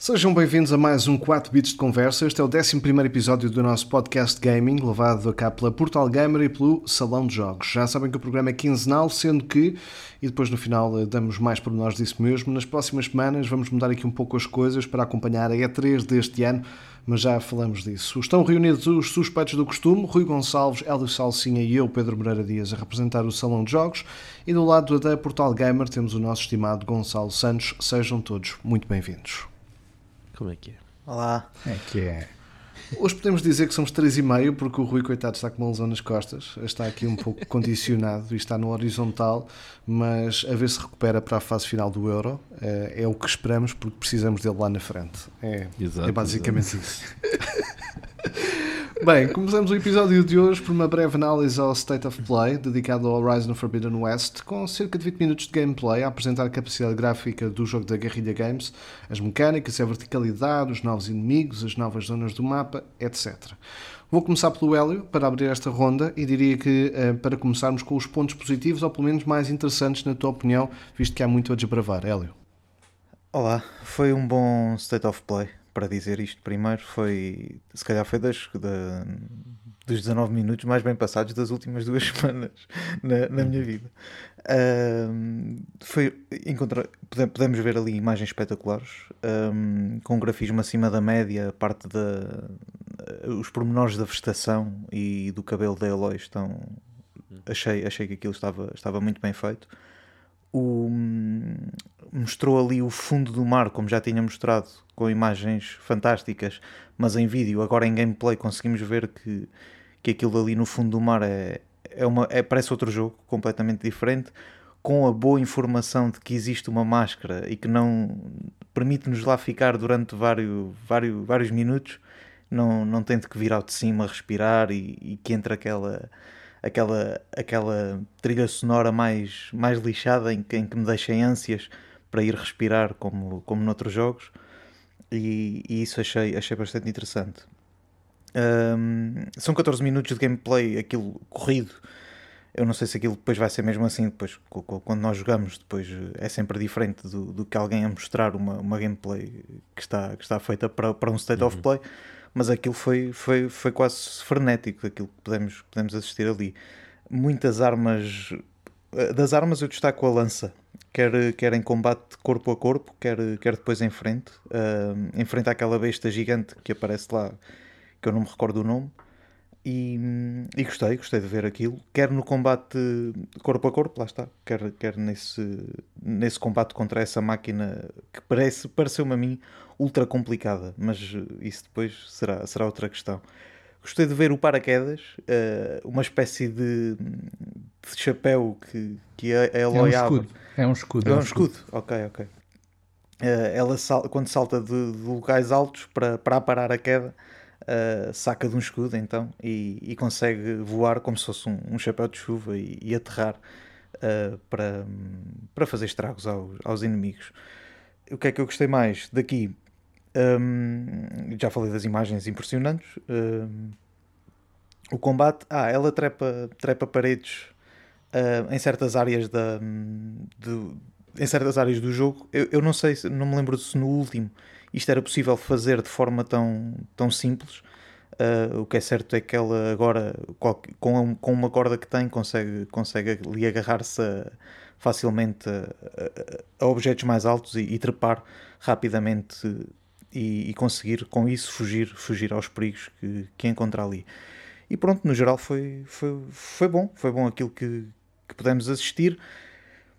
Sejam bem-vindos a mais um 4 bits de conversa. Este é o 11 episódio do nosso podcast gaming, levado a cá pela Portal Gamer e pelo Salão de Jogos. Já sabem que o programa é quinzenal, sendo que, e depois no final eh, damos mais por nós disso mesmo, nas próximas semanas vamos mudar aqui um pouco as coisas para acompanhar a E3 deste ano, mas já falamos disso. Estão reunidos os suspeitos do costume, Rui Gonçalves, Hélio Salsinha e eu, Pedro Moreira Dias, a representar o Salão de Jogos, e do lado da Portal Gamer temos o nosso estimado Gonçalo Santos. Sejam todos muito bem-vindos. Como é que é? Olá. É que é. Hoje podemos dizer que somos 3,5 porque o Rui, coitado, está com uma lesão nas costas. Está aqui um pouco condicionado e está no horizontal, mas a ver se recupera para a fase final do Euro. É, é o que esperamos porque precisamos dele lá na frente. É, Exato, é basicamente isso. Bem, começamos o episódio de hoje por uma breve análise ao State of Play, dedicado ao Horizon Forbidden West, com cerca de 20 minutos de gameplay a apresentar a capacidade gráfica do jogo da Guerrilla Games, as mecânicas, a verticalidade, os novos inimigos, as novas zonas do mapa, etc. Vou começar pelo Hélio para abrir esta ronda e diria que eh, para começarmos com os pontos positivos, ou pelo menos mais interessantes, na tua opinião, visto que há muito a desbravar. Hélio. Olá, foi um bom State of Play. Para dizer isto primeiro, foi se calhar foi das, da, dos 19 minutos mais bem passados das últimas duas semanas na, na minha vida. Um, foi, encontra, podemos ver ali imagens espetaculares, um, com um grafismo acima da média, parte da. os pormenores da vegetação e do cabelo da Eloy estão. Achei, achei que aquilo estava, estava muito bem feito. O, mostrou ali o fundo do mar, como já tinha mostrado, com imagens fantásticas, mas em vídeo, agora em gameplay, conseguimos ver que, que aquilo ali no fundo do mar é, é uma, é, parece outro jogo completamente diferente, com a boa informação de que existe uma máscara e que não permite-nos lá ficar durante vários, vários, vários minutos, não, não tendo que vir ao de cima respirar e, e que entre aquela aquela, aquela trilha sonora mais, mais lixada em que, em que me deixa em ânsias para ir respirar como, como noutros jogos e, e isso achei, achei bastante interessante. Um, são 14 minutos de gameplay, aquilo corrido. Eu não sei se aquilo depois vai ser mesmo assim. Depois, quando nós jogamos, depois é sempre diferente do, do que alguém a mostrar uma, uma gameplay que está, que está feita para, para um state uhum. of play. Mas aquilo foi, foi, foi quase frenético, aquilo que podemos, podemos assistir ali. Muitas armas. Das armas eu destaco a lança, quer, quer em combate corpo a corpo, quer, quer depois em frente. Uh, em frente àquela besta gigante que aparece lá, que eu não me recordo o nome. E, e, gostei, gostei de ver aquilo, quer no combate corpo a corpo, lá está, quer, quer nesse, nesse combate contra essa máquina que parece, pareceu-me a mim ultra complicada, mas isso depois será, será outra questão. Gostei de ver o paraquedas, uh, uma espécie de, de, chapéu que, que a Eloy é um escudo. É um escudo. É um escudo, ok, ok. Uh, ela sal, quando salta de, de, locais altos para, para aparar a queda, uh, saca de um escudo então e, e, consegue voar como se fosse um, um chapéu de chuva e, e aterrar uh, para, para fazer estragos aos, aos inimigos. O que é que eu gostei mais daqui? Um, já falei das imagens impressionantes. Um, o combate, ah, ela trepa, trepa paredes uh, em certas áreas da, de, em certas áreas do jogo. Eu, eu não sei, não me lembro se no último isto era possível fazer de forma tão, tão simples. Uh, o que é certo é que ela agora, com, com uma corda que tem, consegue, consegue ali agarrar-se facilmente a, a, a, objetos mais altos e, e trepar rapidamente e, e, conseguir com isso fugir, fugir aos perigos que, que encontra ali. E pronto, no geral foi, foi, foi bom, foi bom aquilo que, que pudemos assistir.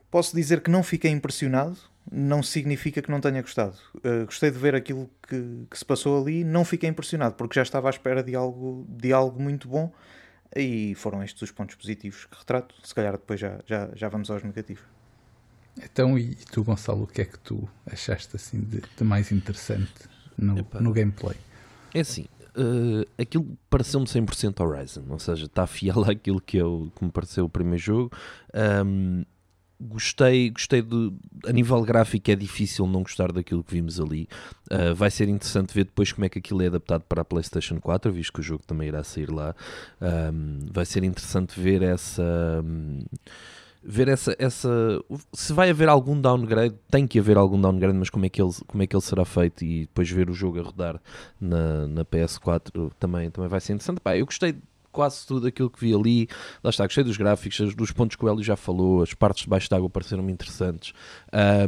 Posso dizer que não fiquei impressionado, não significa que não tenha gostado. Uh, gostei de ver aquilo que, que, se passou ali, não fiquei impressionado, porque já estava à espera de algo, de algo muito bom e foram estes os pontos positivos que retrato. Se calhar depois já, já, já vamos aos negativos. Então, e tu, Gonçalo, o que é que tu achaste assim de, de mais interessante no, no gameplay? É assim, uh, aquilo pareceu-me 100% Horizon, ou seja, está fiel àquilo que, eu, que me pareceu o primeiro jogo. Um, gostei, gostei de. A nível gráfico é difícil não gostar daquilo que vimos ali. Uh, vai ser interessante ver depois como é que aquilo é adaptado para a PlayStation 4, visto que o jogo também irá sair lá. Um, vai ser interessante ver essa. Um, ver essa, essa. Se vai haver algum downgrade, tem que haver algum downgrade, mas como é que ele, como é que ele será feito e depois ver o jogo a rodar na, na PS4 também, também vai ser interessante. Pá, eu gostei quase tudo aquilo que vi ali. Lá está, gostei dos gráficos, dos pontos que o Hélio já falou, as partes de baixo d'água pareceram-me interessantes.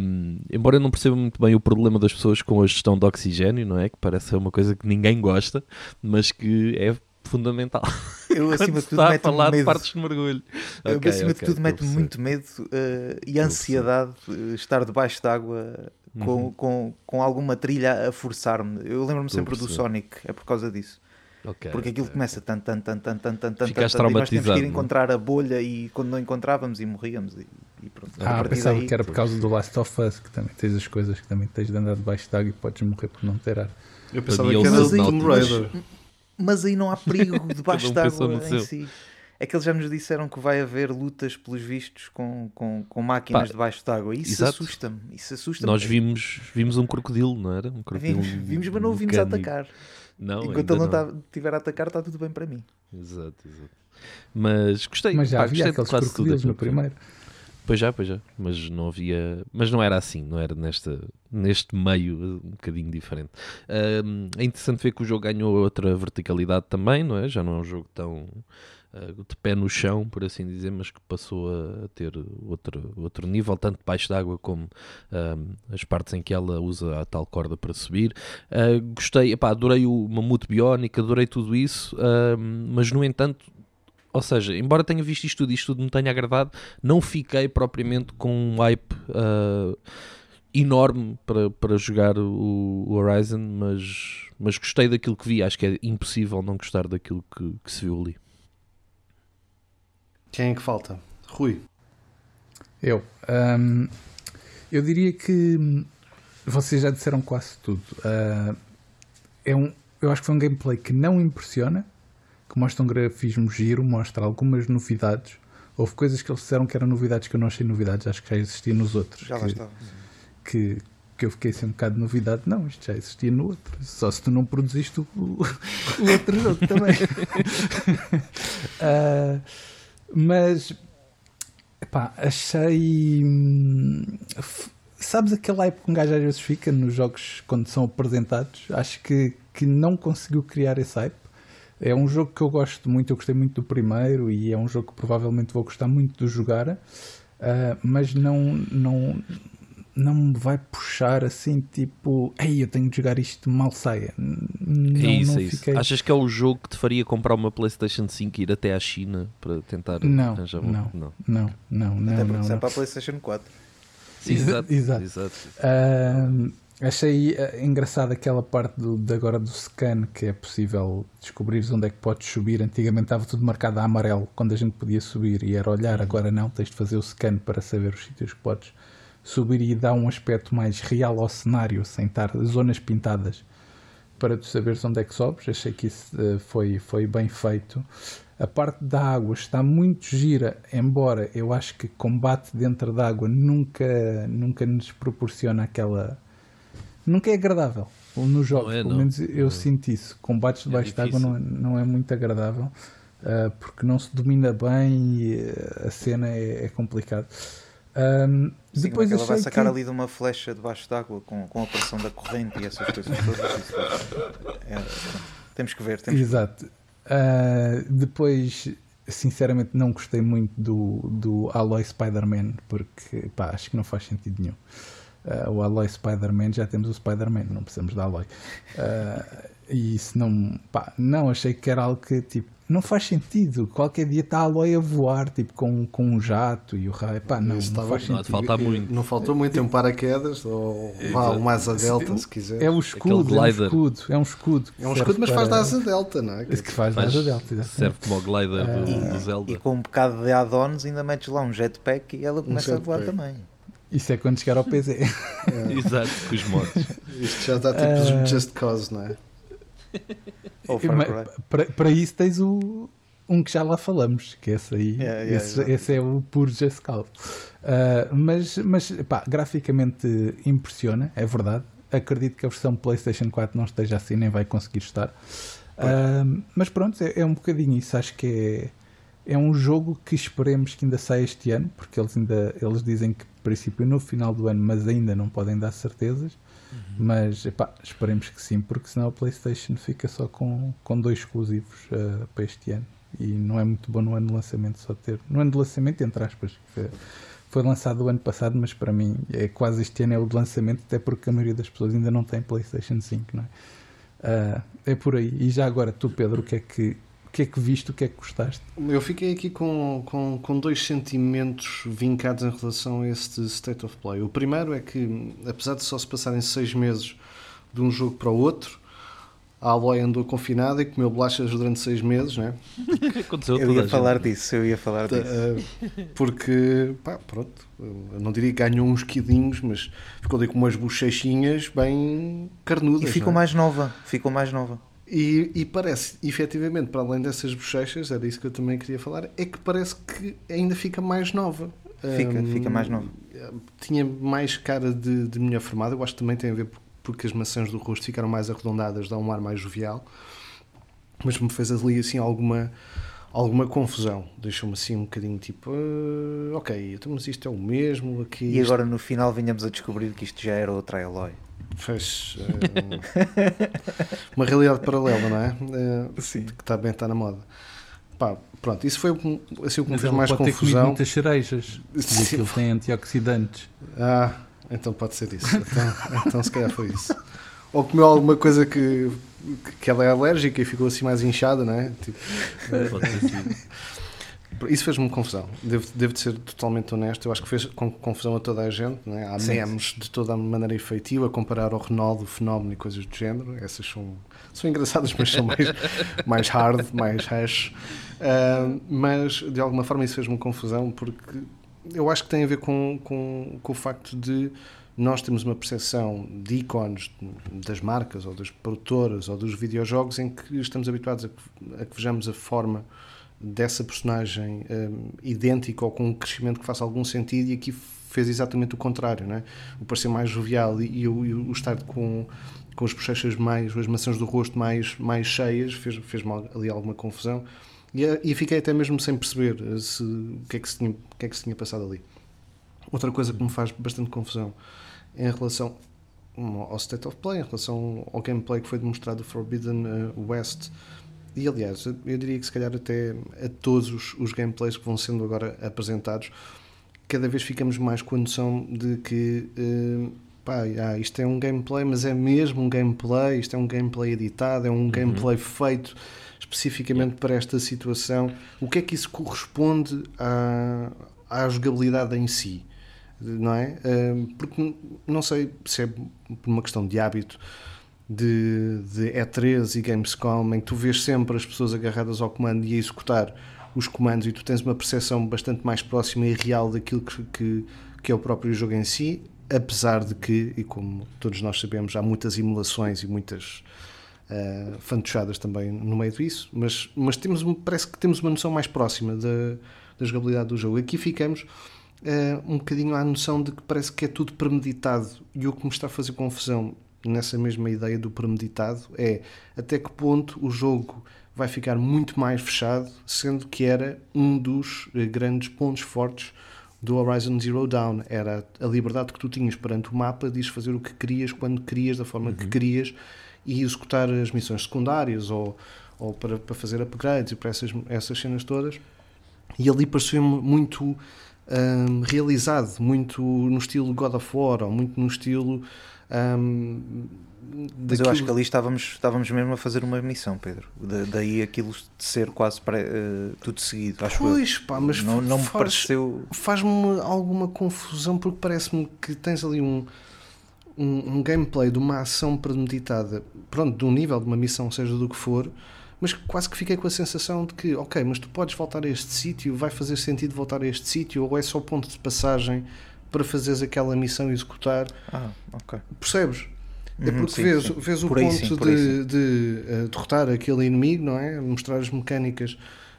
Um, embora eu não perceba muito bem o problema das pessoas com a gestão de oxigênio, não é? Que parece ser uma coisa que ninguém gosta, mas que é fundamental. Eu, acima de tudo, meto falar medo. de partes de mergulho. Eu, Ok, acima ok, de tudo, a muito medo uh, e ansiedade uh, estar debaixo d'água com, Uhum. com, com alguma trilha a forçar-me. Eu lembro-me sempre do. Sonic, é por causa disso. Ok, Porque aquilo ok, começa tan, tan, tan, tan, tan, tan, tan, Ficaste tan, tan, e nós tínhamos que ir é? encontrar a bolha e quando não encontrávamos e morríamos e, e pronto. A Ah, partir pensava daí- que era por causa do Last of Us, que também tens as coisas que também tens de andar debaixo de água e podes morrer por não ter ar. Eu pensava que era ele o se Tomb. Raider. Mas aí não há perigo debaixo um d'água no em seu. si. É que eles já nos disseram que vai haver lutas, pelos vistos, com, com, com máquinas Pá, debaixo d'água. Isso assusta-me. Isso assusta-me. Nós vimos, vimos um crocodilo, não era? Um crocodilo Vimos, vimos, mas não o vimos mecânico. atacar. Não, Enquanto ele não não. tá- estiver a atacar, está tudo bem para mim. Exato, exato. Mas gostei. Mas já pá, havia gostei de aqueles quase tudo crocodilos no primeiro. Pois já, pois já. Mas não havia. Mas não era assim, não era nesta, neste meio um bocadinho diferente. É interessante ver que o jogo ganhou outra verticalidade também, não é? Já não é um jogo tão ah, de pé no chão, por assim dizer, mas que passou a ter outro, outro nível, tanto debaixo d'água como ahm, as partes em que ela usa a tal corda para subir. Ah, gostei, epá, adorei o mamute biónico, adorei tudo isso, ahm, mas no entanto ou seja, embora tenha visto isto tudo e isto tudo me tenha agradado, não fiquei propriamente com um hype ah, enorme para, para jogar o, o Horizon, mas, mas gostei daquilo que vi. Acho que é impossível não gostar daquilo que, que se viu ali. Quem é que falta? Rui. Eu. Ahm, eu diria que vocês já disseram quase tudo. Ah, é um, eu acho que foi um gameplay que não impressiona, que mostra um grafismo giro, mostra algumas novidades. Houve coisas que eles disseram que eram novidades que eu não achei novidades, acho que já existia nos outros. Já lá que, estava. que, que eu fiquei sem um bocado de novidade. Não, isto já existia no outro. Só se tu não produziste o, o outro jogo também. Ah, mas Epá, achei. hum, Sabes aquele hype que um gajo às vezes fica nos jogos quando são apresentados? Acho que, que não conseguiu criar esse hype. É um jogo que eu gosto muito, eu gostei muito do primeiro e é um jogo que provavelmente vou gostar muito de jogar, ah, mas não, não, não me vai puxar assim tipo, ei, eu tenho de jogar isto mal saia. Não, é isso, não é isso. fiquei- Achas que é o jogo que te faria comprar uma PlayStation 5 e ir até à China para tentar Não, arranjar um- não. não. Não, não, não. Até porque não, é não. para a PlayStation 4. Sim, Exa- exato, exato. exato. Ahm, achei ah, engraçado aquela parte do, de agora do scan que é possível descobrir onde é que podes subir. Antigamente estava tudo marcado a amarelo quando a gente podia subir e era olhar, agora não, tens de fazer o scan para saber os sítios que podes subir e dá um aspecto mais real ao cenário, sem estar zonas pintadas para tu saberes onde é que sobes. Achei que isso eh, foi, foi bem feito. A parte da água está muito gira, embora eu acho que combate dentro da água nunca, nunca nos proporciona aquela. Nunca é agradável nos jogos. é, Pelo não. menos eu sinto isso. Combates debaixo d'água difícil. não, é- não é muito agradável ah, porque não se domina bem e eh, a cena é, é complicado. Sim, depois ela vai sacar que... ali de uma flecha debaixo d'água com, com a pressão da corrente e essas coisas todas. É- é- temos que ver. Temos que Exato. Ah, depois, sinceramente, não gostei muito do, do Aloy Spider-Man, porque pá, acho que não faz sentido nenhum. Ah, o Aloy Spider-Man, já temos o Spider-Man, não precisamos da Aloy. Ah, e isso não, pá, não, achei que era algo que tipo, não faz sentido. Qualquer dia está a Aloy a voar, tipo, com, com um jato e o raio, pá, não, Isso não estava- faz sentido. falta muito. Não faltou muito, tem um paraquedas, ou vá, um asa delta, se quiser. É o escudo, é um glider. escudo, é um escudo. que É um escudo, mas faz para- da asa delta, não é? Que faz da Faz- asa delta, exatamente. serve como o glider do, do E Zelda. com um bocado de add-ons ainda metes lá um jetpack e ela começa a voar também. Isso é quando chegar ao PC. Exato, com os mods. Isto já está tipo Ah. just cause, não é? Ou Far Mas Cry. Para, para isso tens o, um que já lá falamos, que esse aí, Yeah, yeah, esse, esse é o puro Cause. Uh, mas, mas pá, graficamente impressiona, é verdade. Acredito que a versão PlayStation 4 não esteja assim, nem vai conseguir estar. Uh, mas pronto, é, é um bocadinho isso. Acho que é, é um jogo que esperemos que ainda saia este ano, porque eles ainda eles dizem que princípio no final do ano, mas ainda não podem dar certezas. Mas epá, esperemos que sim, porque senão a PlayStation fica só com, com dois exclusivos uh, para este ano. E não é muito bom no ano de lançamento só ter. No ano de lançamento, entre aspas, foi, foi lançado o ano passado, mas para mim é quase este ano é o de lançamento, até porque a maioria das pessoas ainda não tem PlayStation 5, não é? Uh, é por aí. E já agora, tu, Pedro, o que é que, o que, é que viste, o que é que gostaste? Eu fiquei aqui com, com, com dois sentimentos vincados em relação a este State of Play. O primeiro é que, apesar de só se passarem seis meses de um jogo para o outro, a Aloy andou confinada e comeu bolachas durante seis meses, né? O que aconteceu Eu ia falar gente. disso, eu ia falar disso. Uh, porque, pá, pronto, eu não diria que ganhou uns quidinhos, mas ficou ali com umas bochechinhas bem carnudas. E ficou não é? mais nova, ficou mais nova. E, e parece, efetivamente, para além dessas bochechas, era isso que eu também queria falar, é que parece que ainda fica mais nova. Fica, Hum, fica mais nova. Tinha mais cara de, de mulher formada, eu acho que também tem a ver por- porque as maçãs do rosto ficaram mais arredondadas, dá um ar mais jovial, mas me fez ali assim alguma, alguma confusão. Deixou-me assim um bocadinho tipo, "Ah, ok, então, mas isto é o mesmo aqui. E agora no final vinhamos a descobrir que isto já era outra Eloy. Fez eh, uma realidade paralela, não é? Eh, Sim. Que está bem, está na moda. Pá, pronto, isso foi assim o que me Mas fez mais pode ter confusão. muitas cerejas. E Sim. aquilo tem antioxidantes. Ah, então pode ser isso. Então, então se calhar foi isso. Ou comeu alguma coisa que, que ela é alérgica e ficou assim mais inchada, não é? Tipo, Pode ter sido. Isso fez-me confusão. Devo, devo de ser totalmente honesto. Eu acho que fez com- confusão a toda a gente. Não é? Há Sim, memes de toda a maneira efetiva comparar ao Ronaldo, o fenómeno e coisas do género. Essas são, são engraçadas, mas são mais, mais hard, mais hash. Ah, mas de alguma forma isso fez-me confusão porque eu acho que tem a ver com, com, com o facto de nós temos uma percepção de ícones das marcas ou das produtoras ou dos videojogos em que estamos habituados a que, a que vejamos a forma dessa personagem hum, idêntica ou com um crescimento que faça algum sentido e aqui fez exatamente o contrário, não é? o parecer mais jovial e, e o, e o estar com, com as bochechas mais, as maçãs do rosto mais, mais cheias fez, fez ali alguma confusão e, eh, e fiquei até mesmo sem perceber eh, se, o, que é que se tinha, o que é que se tinha passado ali. Outra coisa que me faz bastante confusão em relação ao State of Play, em relação ao gameplay que foi demonstrado do Forbidden eh, West, e aliás, eu diria que se calhar até a todos os, os gameplays que vão sendo agora apresentados, cada vez ficamos mais com a noção de que eh, pá, ah, isto é um gameplay, mas é mesmo um gameplay, isto é um gameplay editado, é um gameplay feito especificamente para esta situação. O que é que isso corresponde à, à jogabilidade em si? Não é? Eh, Porque não sei se é por uma questão de hábito de, de E3 e Gamescom, em que tu vês sempre as pessoas agarradas ao comando e a executar os comandos e tu tens uma percepção bastante mais próxima e real daquilo que, que, que é o próprio jogo em si, apesar de que, e como todos nós sabemos, há muitas emulações e muitas uh, fantochadas também no meio disso, mas, mas temos, parece que temos uma noção mais próxima da, da jogabilidade do jogo. Aqui ficamos uh, um bocadinho à noção de que parece que é tudo premeditado e o que me está a fazer confusão nessa mesma ideia do premeditado é até que ponto o jogo vai ficar muito mais fechado, sendo que era um dos eh, grandes pontos fortes do Horizon Zero Dawn. Era a liberdade que tu tinhas perante o mapa de fazer o que querias, quando querias, da forma que querias e executar as missões secundárias ou, ou para, para fazer upgrades e para essas, essas cenas todas. E ali pareceu-me muito hum, realizado, muito no estilo God of War ou muito no estilo. Hum, Mas eu acho que ali estávamos, estávamos mesmo a fazer uma missão, Pedro. Da- daí aquilo de ser quase pré- eh, tudo seguido, acho eu. Pois, pá, mas não, não me faz- pareceu. faz-me alguma confusão porque parece-me que tens ali um, um, um gameplay de uma ação premeditada, pronto, de um nível de uma missão, seja do que for, mas quase que fiquei com a sensação de que, ok, mas tu podes voltar a este sítio, vai fazer sentido voltar a este sítio, ou é só ponto de passagem para fazeres aquela missão e executar, Ah, ok. percebes? É Uhum, porque vês, sim. vês o Por ponto sim, de, de, eh, derrotar aquele inimigo, não é? Mostrar as mecânicas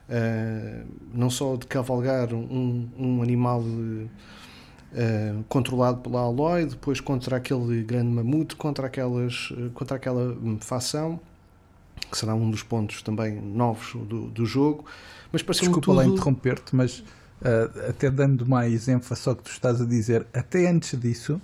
Uh, não só de cavalgar um, um animal uh, controlado pela Aloy, depois contra aquele grande mamute, contra, aquelas, uh, contra aquela facção, que será um dos pontos também novos do, do jogo. Mas Desculpa tudo... lá interromper-te, mas até dando mais ênfase ao que tu estás a dizer, até antes disso,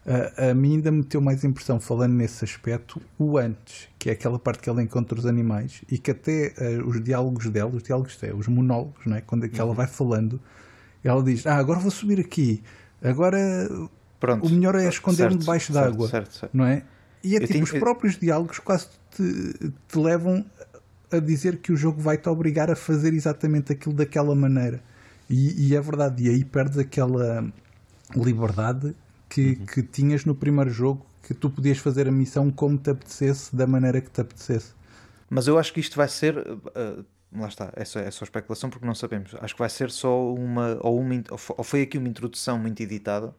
Uh, a mim ainda me meteu mais impressão, falando nesse aspecto, o antes, que é aquela parte que ela encontra os animais e que até uh, os diálogos dela, os diálogos é, os monólogos, não é? quando é que ela uhum. vai falando, ela diz: Ah, agora vou subir aqui, agora Pronto. o melhor é esconder-me debaixo d'água, não é? E é Eu tipo, tinha... os próprios diálogos quase te, te levam a dizer que o jogo vai te obrigar a fazer exatamente aquilo daquela maneira. E, e é verdade, e aí perdes aquela liberdade que, uhum. que tinhas no primeiro jogo, que tu podias fazer a missão como te apetecesse, da maneira que te apetecesse. Mas eu acho que isto vai ser. Uh, lá está, é só, é só especulação porque não sabemos. Acho que vai ser só uma. Ou, uma, ou foi aqui uma introdução muito editada,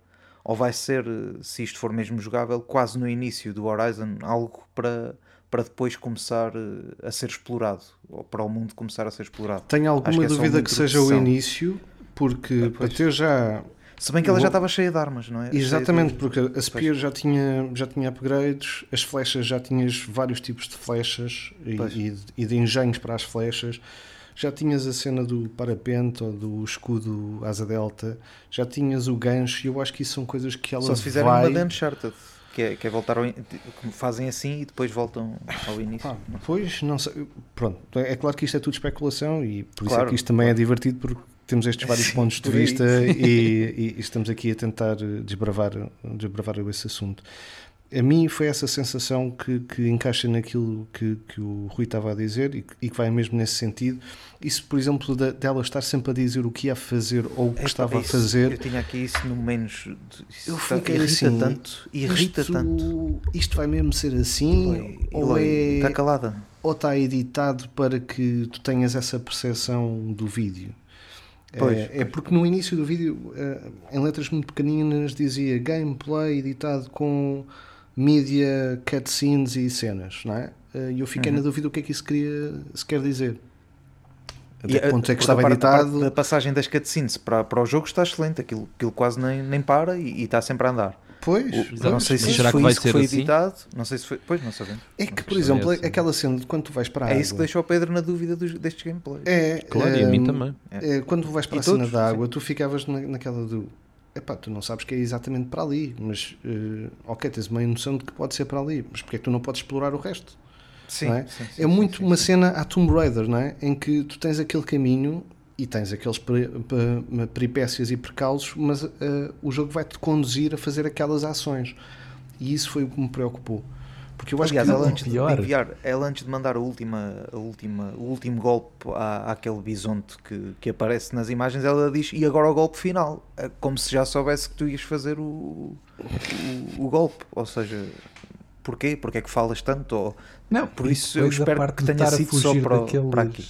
ou vai ser, se isto for mesmo jogável, quase no início do Horizon, algo para, para depois começar eh, a ser explorado, ou para o mundo começar a ser explorado. Tenho alguma é dúvida que seja o início, porque para ter já se bem que ela já estava cheia de armas, não é? Exatamente, de... porque a Spear já tinha, já tinha upgrades, as flechas já tinhas vários tipos de flechas e, e, e, de engenhos para as flechas. Já tinhas a cena do parapente ou do escudo asa delta, já tinhas o gancho, e eu acho que isso são coisas que ela Só se fizerem vai... uma de Uncharted. Que é, que é voltar ao, fazem assim e depois voltam ao início. Ah, pois, não sei. Pronto, é claro que isto é tudo especulação e por isso é que isto também é divertido porque temos estes vários Sim, pontos de vista e, e, estamos aqui a tentar desbravar, desbravar esse assunto. A mim foi essa sensação que, que encaixa naquilo que, que o Rui estava a dizer e, e, que vai mesmo nesse sentido. Isso, por exemplo, dela de, estar sempre a dizer o que ia fazer ou o que é, estava isso, a fazer. Eu tinha aqui isso no menos. Eu fiquei irrita assim, tanto. Irrita isto, tanto. Isto vai mesmo ser assim? ou é. Está calada. Ou está editado para que tu tenhas essa percepção do vídeo? Pois, é, é, porque no início do vídeo, eh, em letras muito pequeninas, dizia gameplay editado com mídia, cutscenes e cenas, não é? Eh, e eu fiquei uhum. na dúvida o que é que isso queria, se quer dizer. Até que ponto é que estava editado? A passagem das cutscenes para, para o jogo está excelente, aquilo, aquilo quase nem, nem para e, e está sempre a andar. Pois, o, não sei se será que vai ser foi assim? editado, não sei se foi, pois não sabemos. É que, por exemplo, assim. aquela cena de quando tu vais para a É água, isso que deixou o Pedro na dúvida dos, destes gameplays. É, claro, é, e a mim também. É, quando tu vais para e a todos, cena da água, sim. tu ficavas na, naquela do epá, tu não sabes que é exatamente para ali, mas uh, ok, tens uma noção de que pode ser para ali, mas porque é que tu não podes explorar o resto? Sim, é? sim, sim, é muito uma cena a Tomb Raider, não é? Em que tu tens aquele caminho e tens aqueles peripécias e percalços, mas uh, o jogo vai-te conduzir a fazer aquelas ações. E isso foi o que me preocupou. Porque eu acho Aliás, que ela antes, de enviar, ela antes de mandar a última, a última, o último golpe à, àquele bisonte que, que aparece nas imagens, ela diz: E agora o golpe final? É como se já soubesse que tu ias fazer o, o, o golpe. Ou seja, porquê? Porquê é que falas tanto? Ou, não, por isso eu espero que tenha sido só para, daqueles... para aqui.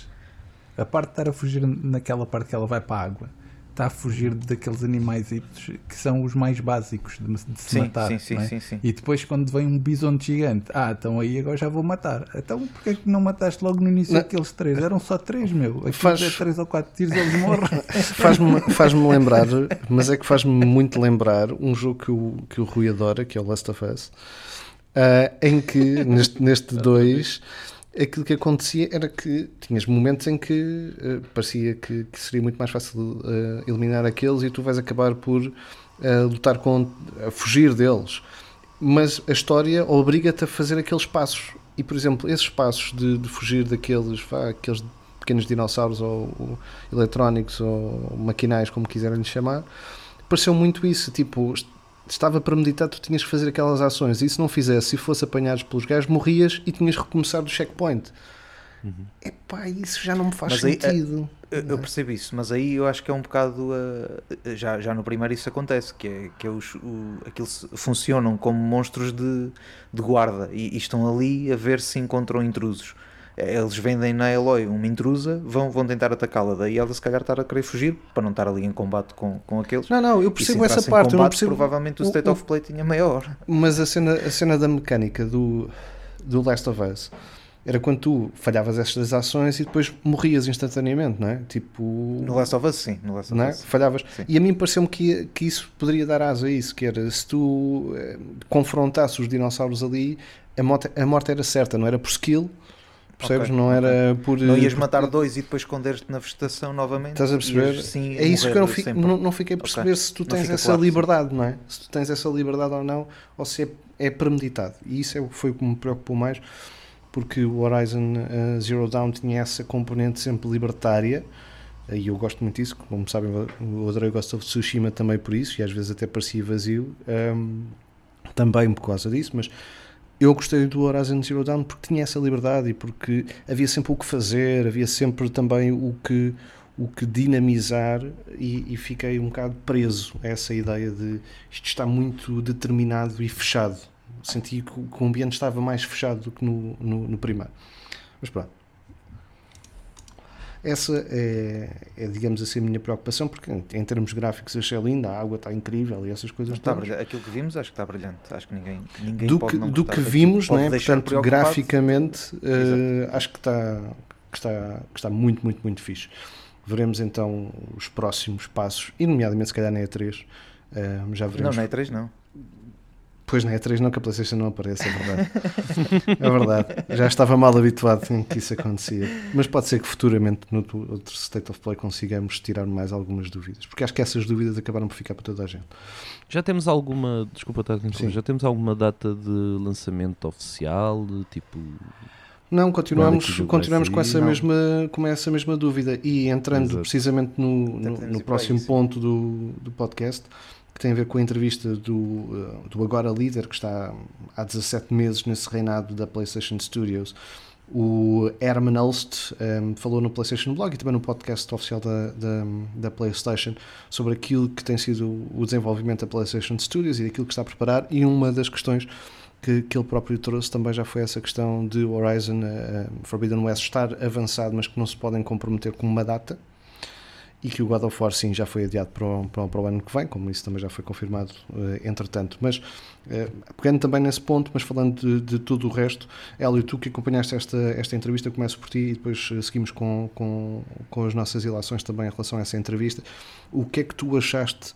A parte de estar a fugir naquela parte que ela vai para a água está a fugir daqueles animais que são os mais básicos de, de se sim, matar. Sim, sim, é? sim, sim, E depois quando vem um bisonte gigante, ah, então aí agora já vou matar. Então porquê é que não mataste logo no início não. aqueles três? Eram só três, meu. Aqui faz... é três ou quatro tiros eles morrem. faz-me faz lembrar, mas é que faz-me muito lembrar um jogo que o, que o Rui adora, que é o Last of Us, uh, em que neste, neste dois aquilo que acontecia era que tinhas momentos em que uh, parecia que, que, seria muito mais fácil uh, eliminar aqueles e tu vais acabar por uh, lutar com fugir deles. Mas a história obriga-te a fazer aqueles passos. E, por exemplo, esses passos de, de fugir daqueles vá, aqueles pequenos dinossauros ou, ou, eletrónicos ou maquinais, como quiserem chamar, pareceu muito isso. Tipo, estava para meditar, tu tinhas que fazer aquelas ações. E se não fizesse, e fosse apanhados pelos gajos, morrias e tinhas que recomeçar do checkpoint. Uhum. Epá, isso já não me faz mas sentido. Aí, eu percebo isso, mas aí eu acho que é um bocado. Uh, já, já no primeiro isso acontece, que é que é os, o, aqueles funcionam como monstros de, de guarda e, e estão ali a ver se encontram intrusos eles vendem na Eloy uma intrusa, vão, vão tentar atacá-la. Daí ela se calhar estar a querer fugir para não estar ali em combate com, com aqueles. Não, não, eu percebo essa parte. Combate, percebo... Provavelmente o state o, of play tinha maior. Mas a cena, a cena da mecânica do, do Last of Us era quando tu falhavas estas ações e depois morrias instantaneamente, não é? Tipo. No Last of Us, sim. No Last of é? Us. Falhavas. Sim. E a mim pareceu-me que, que isso poderia dar asa a isso, que era se tu eh, confrontasses os dinossauros ali, a morte, a morte era certa, não era por skill, percebes? Ok, não era por. Não ias por- matar dois e depois esconder-te na vegetação novamente. Estás a perceber? Ias, sim, é isso que eu não, fico, não, não fiquei a perceber se tu tens essa claro, sim. liberdade, não é? Se tu tens essa liberdade ou não, ou se é, é premeditado. E isso é, o foi o que me preocupou mais, porque o Horizon eh, Zero Dawn tinha essa componente sempre libertária. eh, E eu gosto muito disso, como sabem, eu adorei o Ghost of Tsushima também por isso, e às vezes até parecia vazio, ehm, também por causa disso, mas eu gostei do Horizon Zero Dawn porque tinha essa liberdade e porque havia sempre o que fazer, havia sempre também o que, o que dinamizar e, e fiquei um bocado preso a essa ideia de isto está muito determinado e fechado. Senti que, o- que o ambiente estava mais fechado do que no, no, no primeiro. Mas pronto. Essa é, é, digamos assim, a minha preocupação, porque em, em termos gráficos achei linda, a água está incrível e essas coisas Está brilhante. Aquilo que vimos acho que está brilhante. Acho que ninguém, ninguém do pode que, do que vimos, é? deixar portanto, graficamente, eh, acho que está, que, está, que está muito, muito, muito fixe. Veremos então os próximos passos, e nomeadamente se calhar na E3, eh, já veremos. não é 3 não. Pois na E3 não, que a PlayStation não aparece, é verdade. é verdade. Já estava mal habituado em que isso acontecia. Mas pode ser que futuramente, no outro State of Play, consigamos tirar mais algumas dúvidas. Porque acho que essas dúvidas acabaram por ficar para toda a gente. Já temos alguma, desculpa estar a já temos alguma data de lançamento oficial, de tipo, Não, é continuamos, continuamos com, essa Não. mesma, com essa mesma dúvida. E entrando Exato. precisamente no, no, no próximo ponto do, do podcast, que tem a ver com a entrevista do, uh, do agora líder, que está há 17 meses nesse reinado da PlayStation Studios. O Herman Hulst um, falou no PlayStation Blog e também no podcast oficial da, da, da PlayStation sobre aquilo que tem sido o desenvolvimento da PlayStation Studios e daquilo que está a preparar. E uma das questões que, que ele próprio trouxe também já foi essa questão de Horizon uh, Forbidden West estar avançado, mas que não se podem comprometer com uma data. E que o God of War sim já foi adiado para o, para para o ano que vem, como isso também já foi confirmado uh, entretanto. Mas uh, pegando também nesse ponto, mas falando de, de tudo o resto, Hélio, tu que acompanhaste esta, esta entrevista, começo por ti e depois uh, seguimos com, com, com as nossas ilações também em relação a essa entrevista. O que é que tu achaste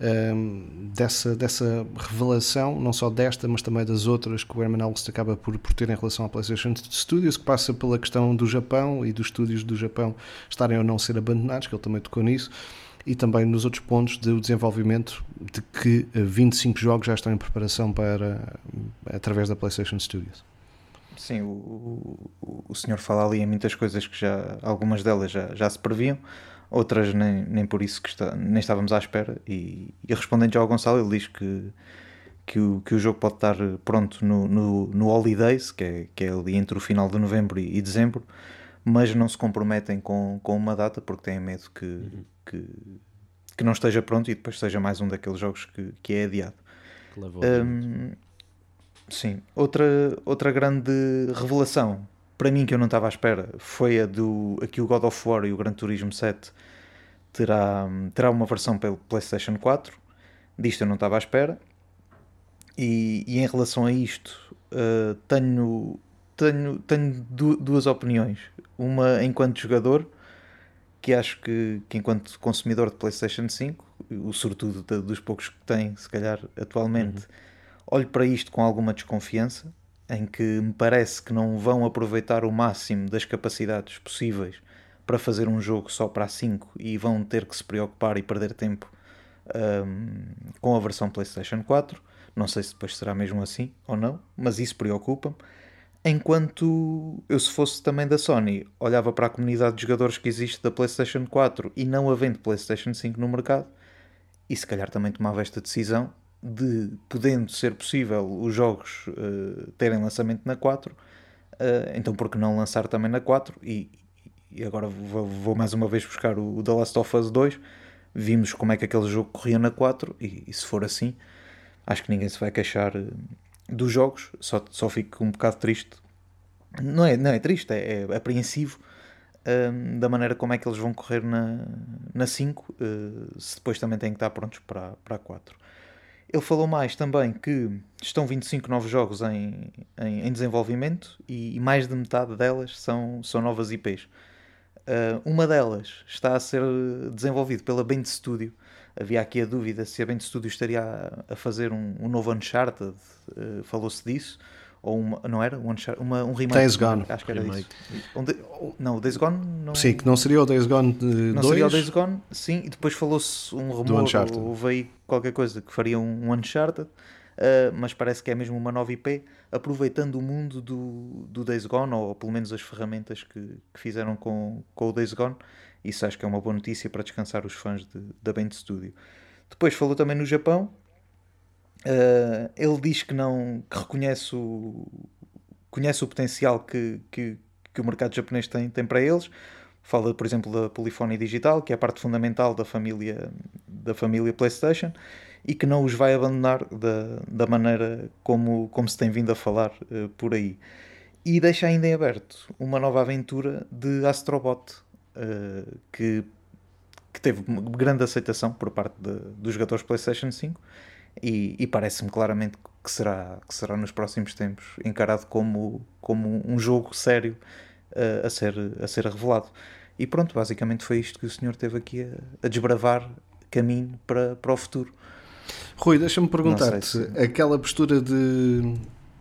um, dessa, dessa revelação, não só desta, mas também das outras que o Herman Hulst acaba por, por ter em relação à PlayStation Studios, que passa pela questão do Japão e dos estúdios do Japão estarem ou não ser abandonados, que ele também tocou nisso, e também nos outros pontos do desenvolvimento de que eh, 25 jogos já estão em preparação para através da PlayStation Studios. Sim, o, o, o senhor fala ali em muitas coisas que já, algumas delas já, já se previam, outras nem, nem por isso que está, nem estávamos à espera. E, e respondendo já ao Gonçalo, ele diz que, que, o, que o jogo pode estar pronto no, no, no Holidays, que é, que é ali entre o final de novembro e, e dezembro, mas não se comprometem com, com uma data porque têm medo que, que, que não esteja pronto e depois seja mais um daqueles jogos que, que é adiado. que tempo? Hum, sim, outra, outra grande revelação para mim que eu não estava à espera foi a do aqui o God of War e o Gran Turismo 7 terá, terá uma versão pelo PlayStation 4. Disto eu não estava à espera. E, e em relação a isto, uh, tenho, tenho, tenho du duas opiniões. Uma enquanto jogador, que acho que, que enquanto consumidor de PlayStation 5, o sortudo de, dos poucos que tem, se calhar atualmente, olho para isto com alguma desconfiança, em que me parece que não vão aproveitar o máximo das capacidades possíveis para fazer um jogo só para a 5 e vão ter que se preocupar e perder tempo um, com a versão PlayStation 4. Não sei se depois será mesmo assim ou não, mas isso preocupa-me. Enquanto eu, se fosse também da Sony, olhava para a comunidade de jogadores que existe da PlayStation 4 e não havendo PlayStation 5 no mercado, e se calhar também tomava esta decisão de, podendo ser possível os jogos uh, terem lançamento na 4, uh, então por que não lançar também na 4? E, e agora vou, vou, mais uma vez buscar o, o The Last of Us 2. Vimos como é que aquele jogo corria na 4, e, e se for assim, acho que ninguém se vai queixar uh, dos jogos. Só, só fico um bocado triste. Não é, não é triste, é, é apreensivo um, da maneira como é que eles vão correr na, na 5, uh, se depois também têm que estar prontos para, para a 4. Ele falou mais também que estão 25 novos jogos em, em, em desenvolvimento e, mais de metade delas são, são novas IPs. Uh, uma delas está a ser desenvolvida pela Band Studio. Havia aqui a dúvida se a Band Studio estaria a, a fazer um, um, novo Uncharted, uh, falou-se disso ou uma, não era? Um, uma, um remake. Days Gone. Acho que era remake. isso. não, o Days Gone não... Sim, que não seria o Days Gone de Não dois. seria o Days Gone, sim, e depois falou-se um rumor, houve aí qualquer coisa que faria um Uncharted, uh, mas parece que é mesmo uma nova IP, aproveitando o mundo do, do Days Gone, ou pelo menos as ferramentas que, que fizeram com, com o Days Gone, isso acho que é uma boa notícia para descansar os fãs de, da Band Studio. Depois falou também no Japão, Uh, ele diz que não que reconhece o, conhece o potencial que, que, que, o mercado japonês tem, tem para eles. Fala, por exemplo, da polifonia digital, que é a parte fundamental da família, da família PlayStation, e que não os vai abandonar da, da maneira como, como se tem vindo a falar uh, por aí. E deixa ainda em aberto uma nova aventura de Astrobot, uh, que, que teve grande aceitação por parte de, dos jogadores PlayStation 5 e, e parece-me claramente que será, que será nos próximos tempos encarado como, como um jogo sério uh, a, ser, a ser revelado. E pronto, basicamente foi isto que o senhor teve aqui a, a desbravar caminho para, para o futuro. Rui, deixa-me perguntar-te, se... aquela postura de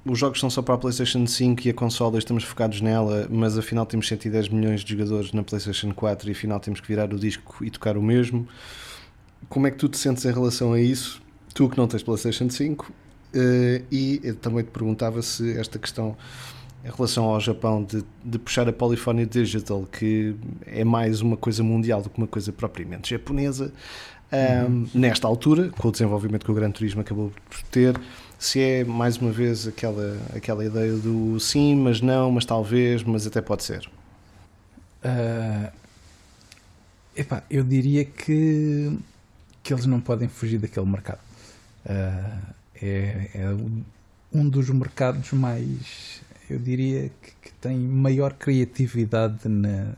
os jogos são só para a PlayStation 5 e a consola estamos focados nela, mas afinal temos 110 milhões de jogadores na PlayStation 4 e afinal temos que virar o disco e tocar o mesmo. Como é que tu te sentes em relação a isso? Tu que não tens PlayStation 5, uh, eh, e também te perguntava se esta questão em relação ao Japão de, de, puxar a Polyphony Digital, que é mais uma coisa mundial do que uma coisa propriamente japonesa, um, uhum. nesta altura, com o desenvolvimento que o Gran Turismo acabou por ter, se é mais uma vez aquela, aquela ideia do sim, mas não, mas talvez, mas até pode ser. Uh, epá, eu diria que, que eles não podem fugir daquele mercado. Uh, é, é, um dos mercados mais, eu diria, que, que tem maior criatividade na,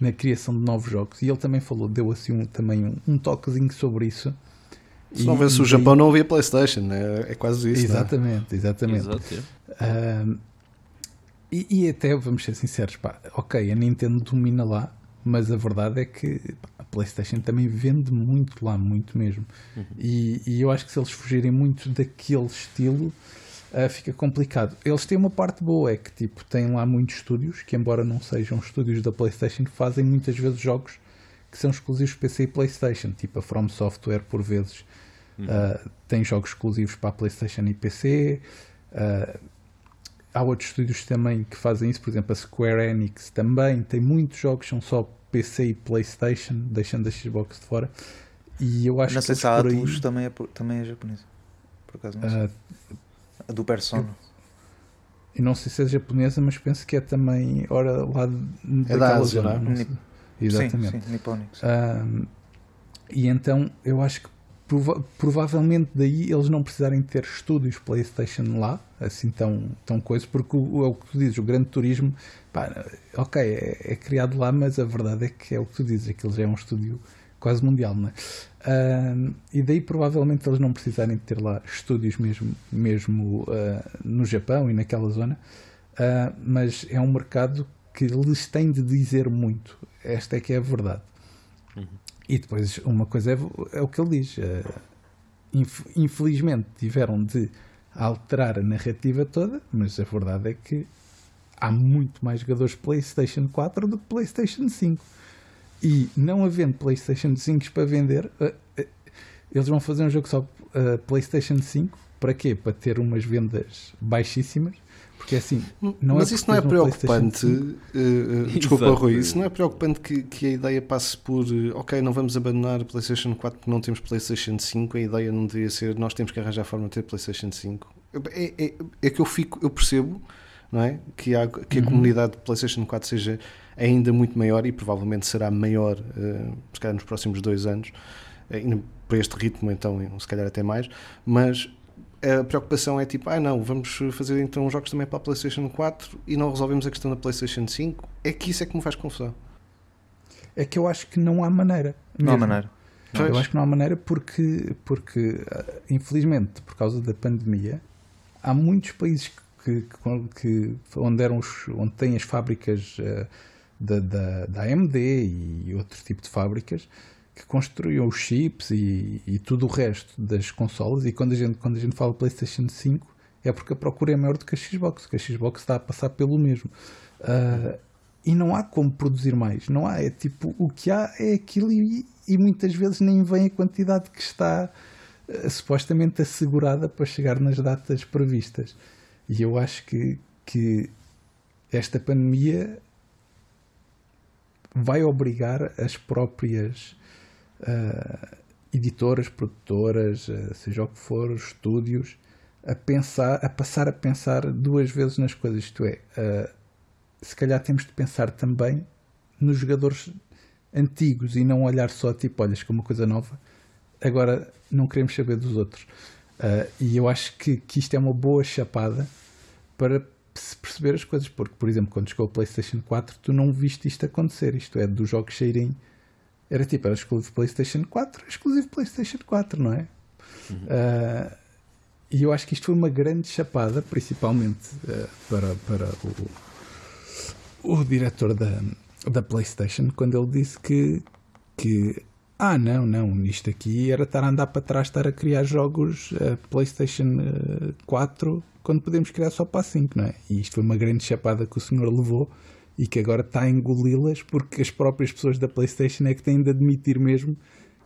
na criação de novos jogos. E ele também falou, deu assim um, também um, um toquezinho sobre isso. Se não houvesse o Japão, não havia PlayStation, é, é quase isso. É? Exatamente, exatamente. Exato, uh, e, e, até, vamos ser sinceros, pá, ok, a Nintendo domina lá, mas a verdade é que pá, PlayStation também vende muito lá, muito mesmo. Uhum. E, e, eu acho que se eles fugirem muito daquele estilo, uh, fica complicado. Eles têm uma parte boa, é que tipo, têm lá muitos estúdios, que embora não sejam estúdios da PlayStation, fazem muitas vezes jogos que são exclusivos PC e PlayStation, tipo a From Software por vezes. Uhum. Uh, tem jogos exclusivos para a PlayStation e PC. Uh, há outros estúdios também que fazem isso, por exemplo, a Square Enix também tem muitos jogos, são só PC e PlayStation, deixando a Xbox de fora. E eu acho não que sei se a Atlus aí... também, é, também é japonesa, por acaso não sei. Uh, a do Persona. Eu, eu não sei se é japonesa, mas penso que é também ora lá é da Ásia, não é? Exatamente. Sim, sim, Nipponics. Uh, e então eu acho que prova provavelmente daí eles não precisarem ter estúdios PlayStation lá, assim tão, tão coisa, porque o, é o que tu dizes, o Grande Turismo, pá, ok, é, é, criado lá, mas a verdade é que é o que tu dizes, aquilo já é um estúdio quase mundial, não é? Uh, e daí provavelmente eles não precisarem ter lá estúdios mesmo, mesmo uh, no Japão e naquela zona, uh, mas é um mercado que lhes tem de dizer muito. Esta é que é a verdade. Uhum. E depois, uma coisa é, é o que ele diz. Uh, infelizmente, tiveram de alterar a narrativa toda, mas a verdade é que há muito mais jogadores PlayStation 4 do que PlayStation 5. E não havendo PlayStation 5 para vender, uh, uh, eles vão fazer um jogo só PlayStation 5. Para quê? Para ter umas vendas baixíssimas porque assim, não Mas é isso não é preocupante. Uh, desculpa, Rui, isso não é preocupante que, que a ideia passe por uh, ok, não vamos abandonar PlayStation 4 porque não temos PlayStation 5. A ideia não deveria ser nós temos que arranjar a forma de ter PlayStation 5. É, é, é que eu fico, eu percebo não é? que, há, que a uhum. comunidade de PlayStation 4 seja ainda muito maior e provavelmente será maior uh, se calhar nos próximos dois anos. Uh, para este ritmo, então, se calhar até mais, mas a preocupação é tipo, ah não, vamos fazer então jogos também para a PlayStation 4 e não resolvemos a questão da PlayStation 5. É que isso é que me faz confusão. É que eu acho que não há maneira. Não há maneira. Eu acho que não há maneira porque, porque, infelizmente, por causa da pandemia, há muitos países que, que, que onde, eram os, onde têm as fábricas uh, da, da, da AMD e outro tipo de fábricas que construíam os chips e, e, tudo o resto das consolas. E quando a, gente, quando a gente fala PlayStation 5, é porque a procura é maior do que a Xbox, que a Xbox está a passar pelo mesmo. Uh, e não há como produzir mais. Não há. É tipo, o que há é aquilo e, e muitas vezes nem vem a quantidade que está uh, supostamente assegurada para chegar nas datas previstas. E eu acho que, que esta pandemia vai obrigar as próprias uh, editoras, produtoras, uh, seja o que for, os estúdios, a pensar, a passar a pensar duas vezes nas coisas. Isto é, uh, se calhar temos de pensar também nos jogadores antigos e não olhar só tipo, olhas que é uma coisa nova, agora não queremos saber dos outros. Uh, e eu acho que, que isto é uma boa chapada para se perceber as coisas, porque, por exemplo, quando chegou o PlayStation 4, tu não viste isto acontecer. Isto é, dos jogos saírem era tipo, era exclusivo PlayStation 4, exclusivo PlayStation 4, não é? Uhum. Uh, e eu acho que isto foi uma grande chapada, principalmente uh, para, para o, o diretor da, da PlayStation, quando ele disse que, que ah, não, não, isto aqui era estar a andar para trás, estar a criar jogos uh, PlayStation 4 quando podemos criar só para a 5, não é? E isto foi uma grande chapada que o senhor levou e que agora está a engoli-las porque as próprias pessoas da PlayStation é que têm de admitir mesmo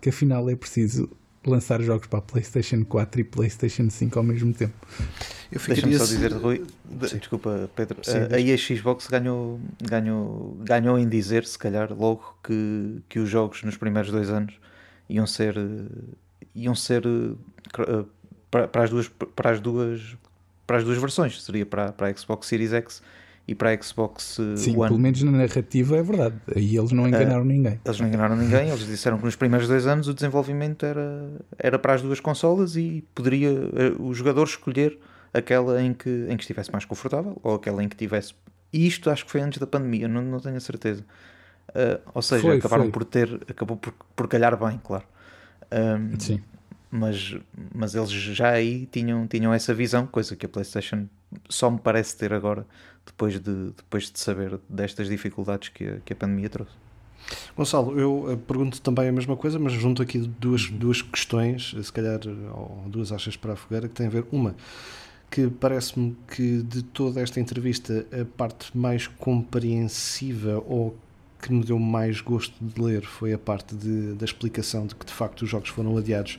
que afinal é preciso lançar jogos para a PlayStation 4 e PlayStation 5 ao mesmo tempo. Deixa-me só dizer, Rui, Sim. desculpa, Pedro, Sim, a, a Xbox ganhou, ganhou, ganhou em dizer, se calhar, logo que, que os jogos nos primeiros dois anos iam ser, iam ser eh, para, para, as duas, para, as duas, para as duas versões, seria para, para a Xbox Series X e para a Xbox Sim, One. pelo menos na narrativa é verdade. Aí eles não enganaram uh, ninguém. Eles não enganaram ninguém. Eles disseram que nos primeiros dois anos o desenvolvimento era, era para as duas consolas e poderia uh, o jogador escolher aquela em que, em que estivesse mais confortável ou aquela em que tivesse. E isto acho que foi antes da pandemia, não, não tenho a certeza. Uh, ou seja, foi, acabaram foi. por ter, acabou por, por calhar bem, claro. Um, Sim. Mas, mas eles já aí tinham, tinham essa visão, coisa que a PlayStation só me parece ter agora depois de, depois de saber destas dificuldades que a, que a pandemia trouxe. Gonçalo, eu eh, pergunto também a mesma coisa, mas junto aqui duas, duas questões, se calhar, ou duas achas para a fogueira, que tem a ver. Uma, que parece-me que de toda esta entrevista a parte mais compreensiva ou que me deu mais gosto de ler foi a parte de, da explicação de que de facto os jogos foram adiados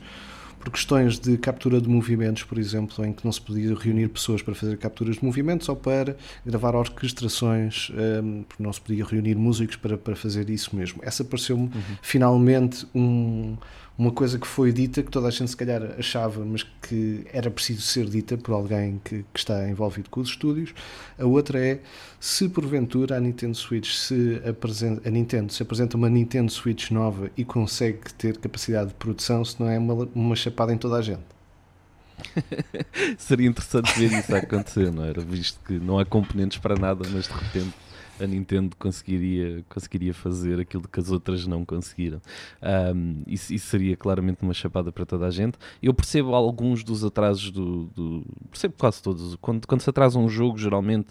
por questões de captura de movimentos, por exemplo, em que não se podia reunir pessoas para fazer capturas de movimentos ou para gravar orquestrações, um, porque não se podia reunir músicos para, para fazer isso mesmo. Essa pareceu-me uhum. finalmente um, uma coisa que foi dita, que toda a gente se calhar achava, mas que era preciso ser dita por alguém que, que está envolvido com os estúdios. A outra é se porventura a Nintendo Switch se apresenta, a Nintendo se apresenta uma Nintendo Switch nova e consegue ter capacidade de produção, se não é uma, uma chapada em toda a gente. Seria interessante ver isso acontecer, não era? Visto que não há componentes para nada, mas de repente a Nintendo conseguiria, conseguiria fazer aquilo que as outras não conseguiram. Um, isso, isso, seria claramente uma chapada para toda a gente. Eu percebo alguns dos atrasos do. do percebo quase todos. Quando, quando se atrasa um jogo, geralmente,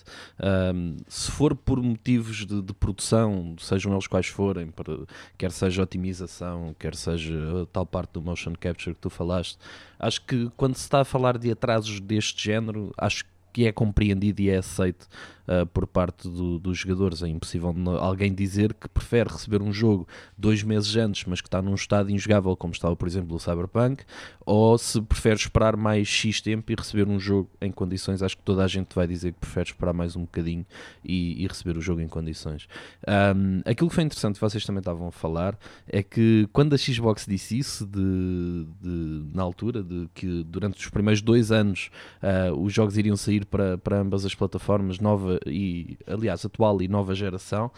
um, se for por motivos de, de, produção, sejam eles quais forem, para, quer seja otimização, quer seja tal parte do motion capture que tu falaste, acho que quando se está a falar de atrasos deste género, acho que é compreendido e é aceito uh, por parte do, dos jogadores. É impossível alguém dizer que prefere receber um jogo dois meses antes, mas que está num estado injogável, como estava, por exemplo, o Cyberpunk, ou se prefere esperar mais X tempo e receber um jogo em condições. Acho que toda a gente vai dizer que prefere esperar mais um bocadinho e, e receber o jogo em condições. Um, aquilo que foi interessante, vocês também estavam a falar, é que quando a Xbox disse isso, de, de na altura, de que durante os primeiros dois anos uh, os jogos iriam sair para, para ambas as plataformas, e, aliás, atual e nova geração.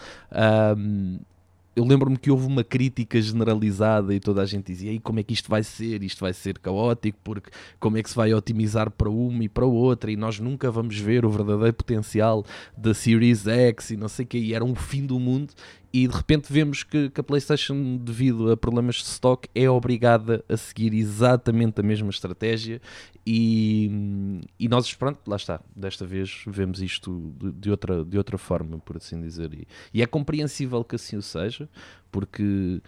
Um, eu lembro-me que houve uma crítica generalizada e toda a gente dizia e como é que isto vai ser? Isto vai ser caótico, porque como é que se vai otimizar para uma e para outra e nós nunca vamos ver o verdadeiro potencial da Series X e não sei o que, e era um fim do mundo e de repente vemos que, que, a PlayStation, devido a problemas de stock, é obrigada a seguir exatamente a mesma estratégia. E, e nós, pronto, lá está. Desta vez vemos isto de, de outra, de outra forma, por assim dizer. E, e é compreensível que assim o seja, porque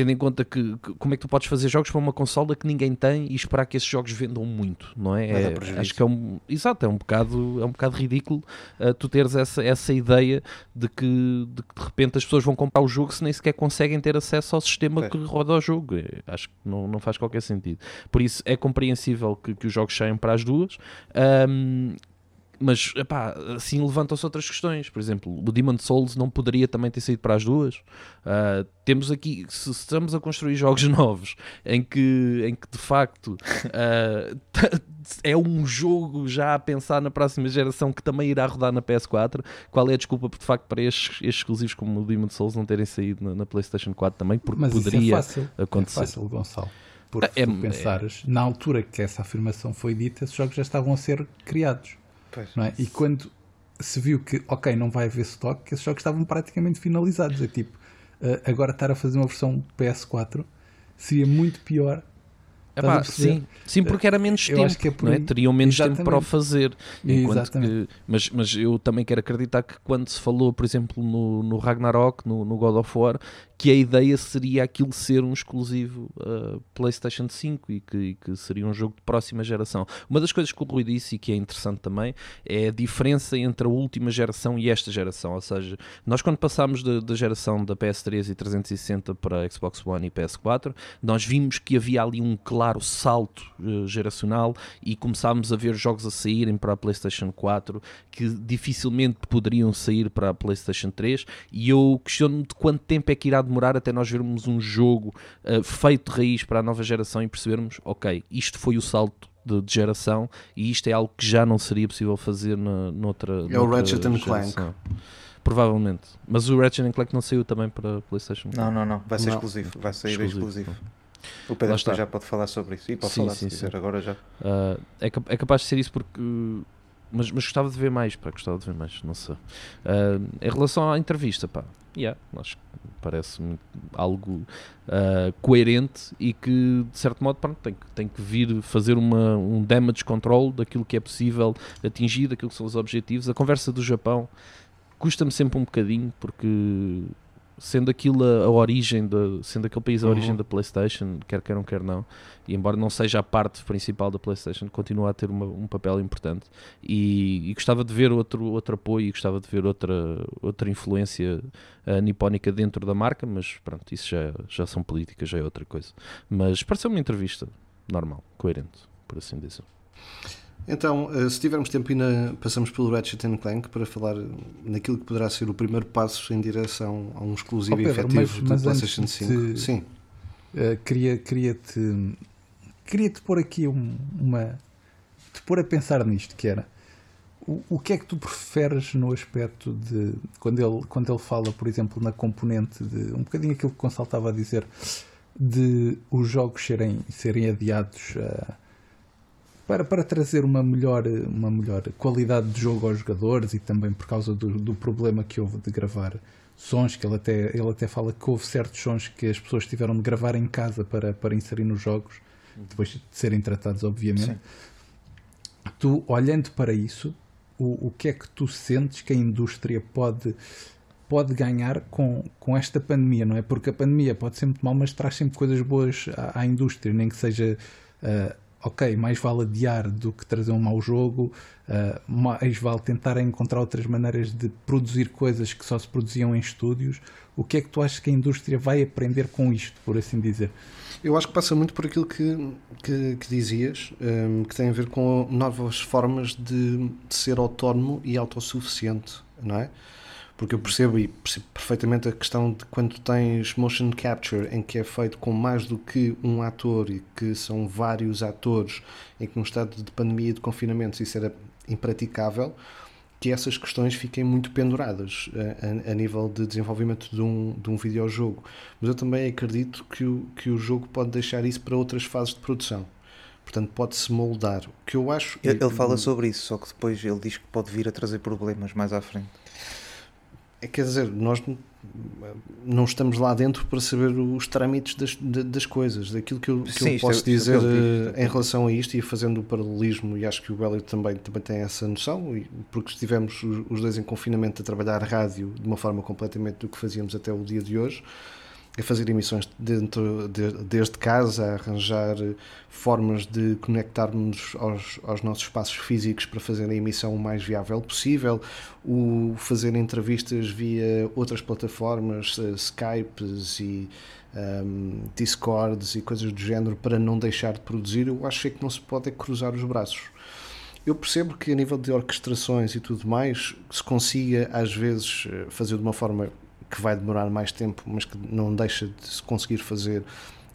tendo em conta que, que, como é que tu podes fazer jogos para uma consola que ninguém tem e esperar que esses jogos vendam muito, não é? é acho que é um, exato, é um bocado, é um bocado ridículo uh, tu teres essa, essa ideia de que, de que de repente as pessoas vão comprar o jogo se nem sequer conseguem ter acesso ao sistema é. que roda o jogo. É, acho que não, não faz qualquer sentido. Por isso é compreensível que, que os jogos saiam para as duas. Um, mas epá, assim levantam-se outras questões. Por exemplo, o Demon Souls não poderia também ter saído para as duas. Uh, temos aqui, se estamos a construir jogos novos em que, em que de facto uh, é um jogo já a pensar na próxima geração que também irá rodar na PS4, qual é a desculpa de facto para estes, estes exclusivos como o Demon Souls não terem saído na, na PlayStation 4 também? Porque Mas poderia é fácil. acontecer. É fácil, Gonçalo. Porque é, se tu pensares, é... na altura que essa afirmação foi dita, esses jogos já estavam a ser criados. Não é? E quando se viu que, ok, não vai haver stock, esses jogos estavam praticamente finalizados. É tipo, uh, agora estar a fazer uma versão PS4 seria muito pior. Epá, sim, sim, porque era menos eu tempo, é não é? teriam menos Exatamente. tempo para o fazer. Que, mas, mas eu também quero acreditar que quando se falou, por exemplo, no, no Ragnarok, no, no God of War, que a ideia seria aquilo ser um exclusivo uh, PlayStation 5 e que, e que, seria um jogo de próxima geração. Uma das coisas que o Rui disse e que é interessante também é a diferença entre a última geração e esta geração. Ou seja, nós quando passámos da, geração da PS3 e 360 para Xbox One e PS4, nós vimos que havia ali um claro salto uh, geracional e começámos a ver jogos a saírem para a PlayStation 4 que dificilmente poderiam sair para a PlayStation 3 e eu questiono-me de quanto tempo é que irá demorar até nós vermos um jogo uh, feito de raiz para a nova geração e percebermos, ok, isto foi o salto de, de, geração e isto é algo que já não seria possível fazer na, noutra. É o Ratchet and Clank. Provavelmente. Mas o Ratchet Clank não saiu também para PlayStation? Não, não, não. Vai ser não. exclusivo. Vai sair exclusivo. exclusivo. O Pedro já pode falar sobre isso. E pode sim, falar sim, se quiser, agora já. Uh, é, é capaz de ser isso porque mas, mas gostava de ver mais, pá, gostava de ver mais, não sei. Uh, em relação à entrevista, pá, yeah, acho que parece algo uh, coerente e que, de certo modo, pronto, tem, que, tem que vir fazer uma, um damage control daquilo que é possível atingir, daquilo que são os objetivos. A conversa do Japão custa-me sempre um bocadinho, porque sendo aquilo a, a origem, de, sendo aquele país a uhum. origem da PlayStation, quer queiram, quer não, e embora não seja a parte principal da PlayStation, continua a ter uma, um papel importante. E, e, gostava de ver outro, outro apoio e gostava de ver outra, outra influência uh, nipónica dentro da marca, mas pronto, isso já, já são políticas, já é outra coisa. Mas pareceu uma entrevista normal, coerente, por assim dizer. Então, eh, se tivermos tempo, ainda passamos pelo Ratchet Clank para falar naquilo que poderá ser o primeiro passo em direção a um exclusivo oh, Pedro, efetivo mas, do PlayStation 5. Te, Sim. Uh, queria, queria te queria te pôr aqui um, uma te pôr a pensar nisto que era o, o que é que tu preferes no aspecto de quando ele, quando ele fala, por exemplo, na componente de um bocadinho aquilo que o Gonçalo estava a dizer de os jogos serem, serem adiados uh, para, para trazer uma melhor, uma melhor qualidade de jogo aos jogadores e também por causa do, do problema que houve de gravar sons, que ele até, ele até fala que houve certos sons que as pessoas tiveram de gravar em casa para, para inserir nos jogos, depois de serem tratados, obviamente. Sim. Tu, olhando para isso, o, o que é que tu sentes que a indústria pode pode ganhar com, com esta pandemia, não é? Porque a pandemia pode ser muito mal, mas traz sempre coisas boas à, à indústria, nem que seja uh, ok, mais vale adiar do que trazer um mau jogo, uh, mais vale tentar encontrar outras maneiras de produzir coisas que só se produziam em estúdios. O que é que tu achas que a indústria vai aprender com isto, por assim dizer? Eu acho que passa muito por aquilo que, que, que dizias, um, que tem a ver com novas formas de, de ser autónomo e autossuficiente, não é? Porque eu percebo e percebo perfeitamente a questão de quando tens motion capture em que é feito com mais do que um ator e que são vários atores em que num estado de pandemia e de confinamento isso era impraticável que essas questões fiquem muito penduradas a, a, a, nível de desenvolvimento de um, de um videojogo. Mas eu também acredito que o, que o jogo pode deixar isso para outras fases de produção. Portanto, pode-se moldar. O que eu acho. Ele, ele fala sobre isso, só que depois ele diz que pode vir a trazer problemas mais à frente. É, quer dizer, nós não estamos lá dentro para saber os trâmites das, das coisas, daquilo que eu, que Sim, eu isto posso é- é dizer que eu em relação a isto e fazendo o paralelismo, e acho que o Elliot também, também tem essa noção, porque estivemos os, os dois em confinamento a trabalhar rádio de uma forma completamente do que fazíamos até o dia de hoje, a fazer emissões dentro de- desde casa, a arranjar formas de conectarmos aos, aos nossos espaços físicos para fazer a emissão o mais viável possível, o fazer entrevistas via outras plataformas, eh, Skypes e ehm, Discords e coisas do género para não deixar de produzir, eu acho é que não se pode é cruzar os braços. Eu percebo que a nível de orquestrações e tudo mais, se consiga às vezes eh, fazer de uma forma que vai demorar mais tempo, mas que não deixa de se conseguir fazer,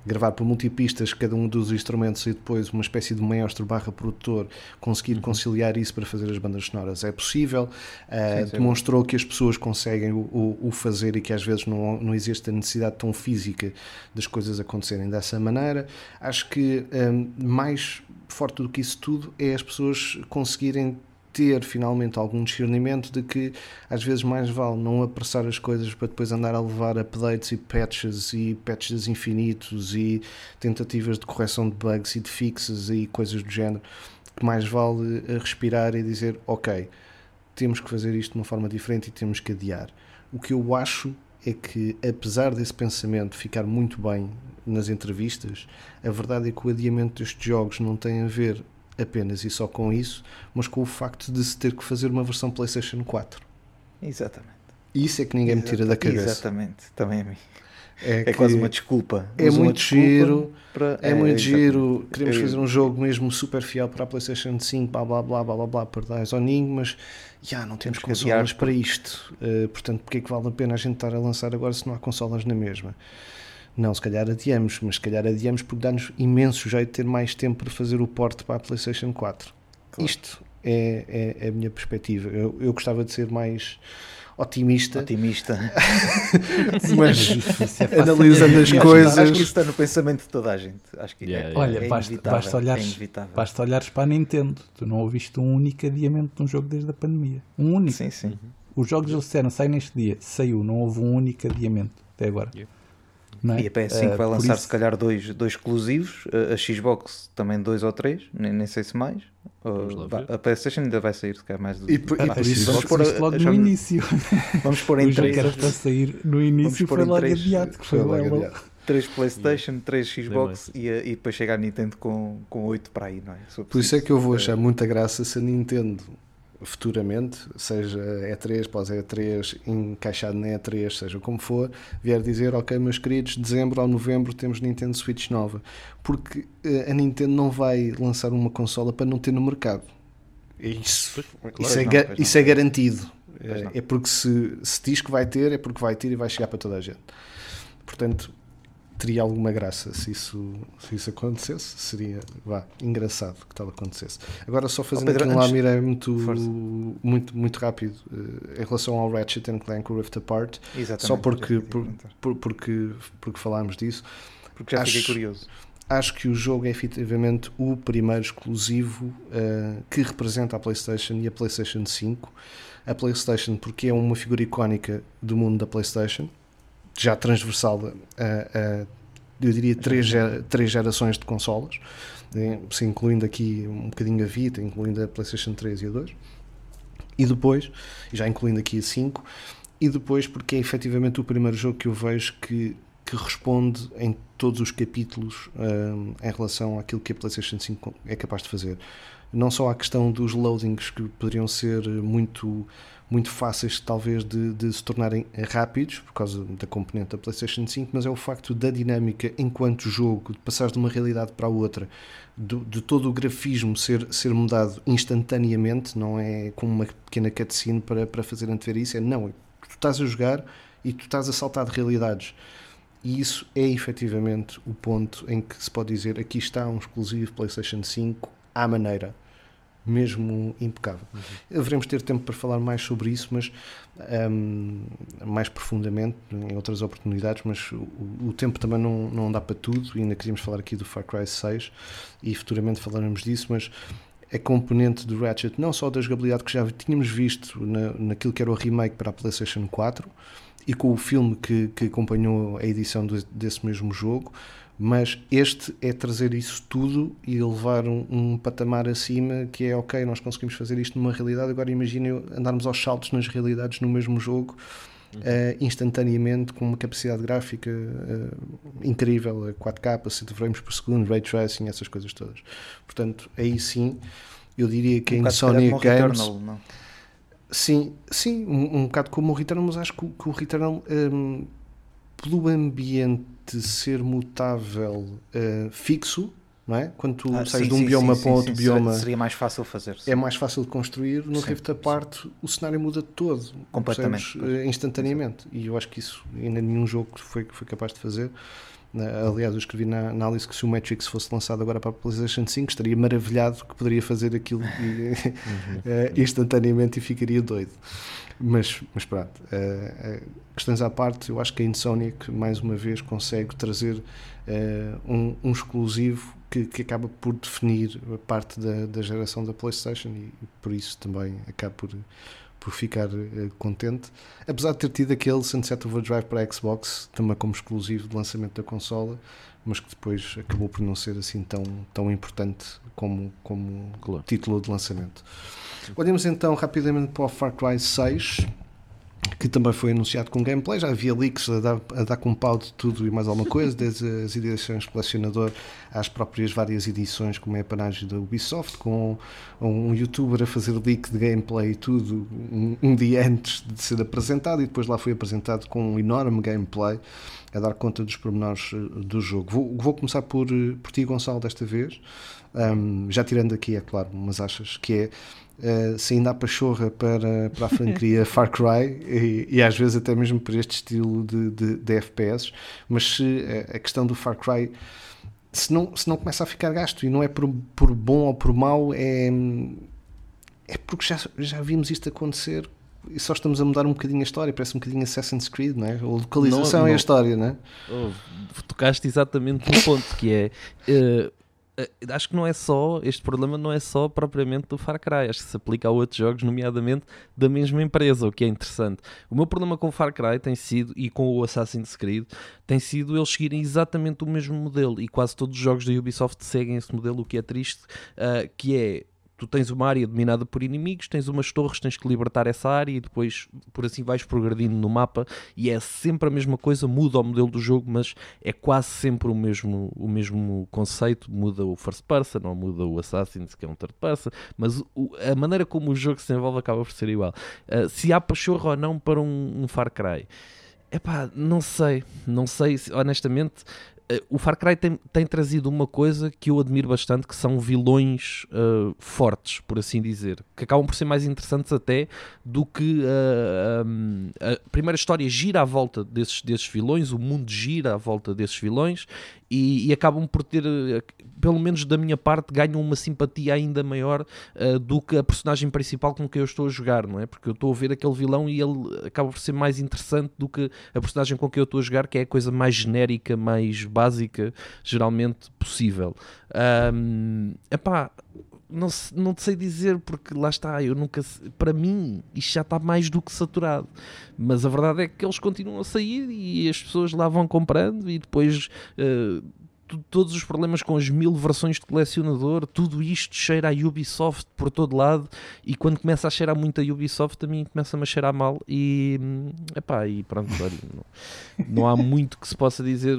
gravar por multipistas cada um dos instrumentos e depois uma espécie de maestro barra produtor conseguir conciliar isso para fazer as bandas sonoras. É possível, eh, Sim, sim. demonstrou que as pessoas conseguem o, o- fazer e que às vezes não, não existe a necessidade tão física das coisas acontecerem dessa maneira. Acho que hum, mais forte do que isso tudo é as pessoas conseguirem ter finalmente algum discernimento de que às vezes mais vale não apressar as coisas para depois andar a levar updates e patches e patches infinitos e tentativas de correção de bugs e de fixes e coisas do género que mais vale eh, respirar e dizer ok, temos que fazer isto de uma forma diferente e temos que adiar. O que eu acho é que, apesar desse pensamento ficar muito bem nas entrevistas, a verdade é que o adiamento destes jogos não tem a ver apenas e só com isso, mas com o facto de se ter que fazer uma versão PlayStation 4. Exatamente. Isso é que ninguém me tira da cabeça. Exatamente, também a mim. É, É quase uma desculpa. é Usam a muito giro, para- É muito exatamente. giro, queremos Eu- fazer um jogo mesmo super fiel para a PlayStation 5, blá blá blá blá blá, blá Paradise Oning, mas já não temos Temos consolas para isto. Uh, portanto, porque é que vale a pena a gente estar a lançar agora se não há consolas na mesma? Não, se calhar adiamos, mas se calhar adiamos porque dá-nos imenso jeito de ter mais tempo para fazer o porte para a PlayStation 4. Claro. Isto é, é a minha perspectiva. Eu, eu gostava de ser mais otimista, Otimista. mas é analisando as coisas. Acho que isso está no pensamento de toda a gente. Acho que Yeah, é, yeah. Olha, é basta, inevitável, basta, olhares, é inevitável. basta olhares para a Nintendo. Tu não ouviste um único adiamento de um jogo desde a pandemia. Um único. Sim, sim. Os jogos eles disseram, sai neste dia. Saiu, não houve um único adiamento até agora. Yeah. Não é? E a PS5 Ah, vai por lançar isso- se calhar dois, dois exclusivos, a, a Xbox também dois ou três, nem, nem sei se mais. Uh, vai- a PlayStation ainda vai sair se calhar mais do E por- e Ah, por sim, isso- vamos pôr isto a- logo no início. Vamos pôr em três, era para sair no início pôr foi em logo três, adiado, que foi, logo adiado. três PlayStation, três Nem Xbox e, a- e depois chega a Nintendo com, com oito para aí, não é? Por isso é que eu vou achar muita graça se a Nintendo futuramente, seja E3, pós E3, encaixado na E3, seja como for, vier dizer, ok meus queridos, dezembro ou novembro temos Nintendo Switch nova. Porque eh, a Nintendo não vai lançar uma consola para não ter no mercado. Isso, isso, é, não, isso é garantido. Não. É porque se, se diz que vai ter, é porque vai ter e vai chegar para toda a gente. Portanto, teria alguma graça se isso, se isso acontecesse. Seria vá, engraçado que tal acontecesse. Agora, só fazendo Pedro, aqui um lamir muito, Força. muito, muito rápido eh, em relação ao Ratchet and Clank Rift Apart, Exatamente, só porque, por- por- porque, porque falámos disso. porque já acho- fiquei curioso. Acho que o jogo é efetivamente o primeiro exclusivo eh, que representa a PlayStation e a PlayStation 5. A PlayStation, porque é uma figura icónica do mundo da PlayStation, já transversal a, a eu diria, três, três gerações de consolas, se incluindo aqui um bocadinho a Vita, incluindo a PlayStation 3 e a 2. E depois, já incluindo aqui a 5, e depois porque é efetivamente o primeiro jogo que eu vejo que, que responde em todos os capítulos hum, em relação àquilo que a PlayStation 5 é capaz de fazer. Não só a questão dos loadings que poderiam ser muito, muito fáceis talvez de, de se tornarem rápidos por causa da componente da PlayStation 5, mas é o facto da dinâmica enquanto jogo, de passar de uma realidade para a outra, do- de todo o grafismo ser, ser mudado instantaneamente, não é como uma pequena cutscene para, para fazer antever isso, é não, tu estás a jogar e tu estás a saltar de realidades. E isso é efetivamente o ponto em que se pode dizer aqui está um exclusivo PlayStation 5 à maneira, mesmo impecável. Haveremos ter tempo para falar mais sobre isso, mas hum, mais profundamente em outras oportunidades, mas o, o tempo também não, não dá para tudo, e ainda queríamos falar aqui do Far Cry 6 e futuramente falaremos disso, mas a componente do Ratchet, não só da jogabilidade que já tínhamos visto na, naquilo que era o remake para a PlayStation 4 e com o filme que, que acompanhou a edição de, desse mesmo jogo, mas este é trazer isso tudo e levar um, um, patamar acima que é ok, nós conseguimos fazer isto numa realidade, agora imaginem andarmos aos saltos nas realidades no mesmo jogo uh, instantaneamente com uma capacidade gráfica uh, incrível, 4K, 60 frames por segundo, ray tracing, essas coisas todas. Portanto, aí sim, eu diria que um em Sony Games. Returnal, não? Sim, sim, um, um bocado como o Returnal, mas acho que, que o Returnal, um, pelo ambiente ser mutável uh, fixo, não é? Quando tu Ah, sais sim, de um sim, bioma sim, para outro bioma, Seria, mais fácil fazer. é mais fácil de construir. No Rift Apart, o cenário muda todo, Completamente. percebes? Eh, instantaneamente. E eu acho que isso ainda nenhum jogo foi, foi capaz de fazer. Aliás, eu escrevi na análise que se o Matrix fosse lançado agora para a PlayStation 5, estaria maravilhado que poderia fazer aquilo e- eh, instantaneamente e ficaria doido. Mas, mas pronto, eh, eh, questões à parte, eu acho que a Insomniac mais uma vez consegue trazer eh, um, um exclusivo que, que acaba por definir a parte da, da geração da PlayStation e, por isso também acaba por, por ficar contente. Apesar de ter tido aquele Sunset Overdrive para a Xbox, também como exclusivo de lançamento da consola, mas que depois acabou por não ser assim tão, tão importante como, como Claro. título de lançamento. Olhamos então rapidamente para o Far Cry 6, que também foi anunciado com gameplay. Já havia leaks a dar, a dar com pau de tudo e mais alguma coisa, desde as edições colecionador às próprias várias edições, como é a panagem da Ubisoft, com um youtuber a fazer leak de gameplay e tudo um, um dia antes de ser apresentado, e depois lá foi apresentado com um enorme gameplay a dar conta dos pormenores eh, do jogo. Vou, vou começar por, eh, por ti, Gonçalo, desta vez. Um, já tirando aqui, é claro, umas achas, que é uh, se ainda há pachorra para, para a franquia Far Cry e, e às vezes até mesmo para este estilo de, de, de FPS, mas se a, a questão do Far Cry se não, se não começa a ficar gasto e não é por, por bom ou por mau, é, é porque já, já vimos isto acontecer e só estamos a mudar um bocadinho a história, parece um bocadinho Assassin's Creed, não é? A localização Não- é a não. história, não é? Oh, tocaste exatamente no ponto que é eh, eh, acho que não é só este problema não é só propriamente do Far Cry acho que se aplica a outros jogos nomeadamente da mesma empresa o que é interessante. O meu problema com o Far Cry tem sido e com o Assassin's Creed tem sido eles seguirem exatamente o mesmo modelo e quase todos os jogos da Ubisoft seguem esse modelo o que é triste ah, que é tu tens uma área dominada por inimigos, tens umas torres, tens que libertar essa área e depois por assim vais progredindo no mapa e é sempre a mesma coisa, muda o modelo do jogo, mas é quase sempre o mesmo, o mesmo conceito, muda o first person ou muda o Assassin's que é um third person, mas o- a maneira como o jogo se desenvolve acaba por ser igual. Ah, se há pachorra ou não para um, um Far Cry? Epá, não sei, não sei, se- honestamente, o Far Cry tem, tem trazido uma coisa que eu admiro bastante, que são vilões eh, fortes, por assim dizer, que acabam por ser mais interessantes até do que eh, um, a primeira história gira à volta desses, desses vilões, o mundo gira à volta desses vilões e, e acabam por ter, eh, pelo menos da minha parte, ganham uma simpatia ainda maior eh, do que a personagem principal com quem eu estou a jogar, não é? Porque eu estou a ver aquele vilão e ele acaba por ser mais interessante do que a personagem com quem eu estou a jogar, que é a coisa mais genérica, mais básica, geralmente possível. Ahm, epá, não, não te sei dizer porque lá está, eu nunca para mim isto já está mais do que saturado, mas a verdade é que eles continuam a sair e as pessoas lá vão comprando e depois tu- todos os problemas com as mil versões de colecionador, tudo isto cheira a Ubisoft por todo lado e quando começa a cheirar muito a Ubisoft a mim começa-me a cheirar mal e hum, epá, e pronto, olha, não, não há muito que se possa dizer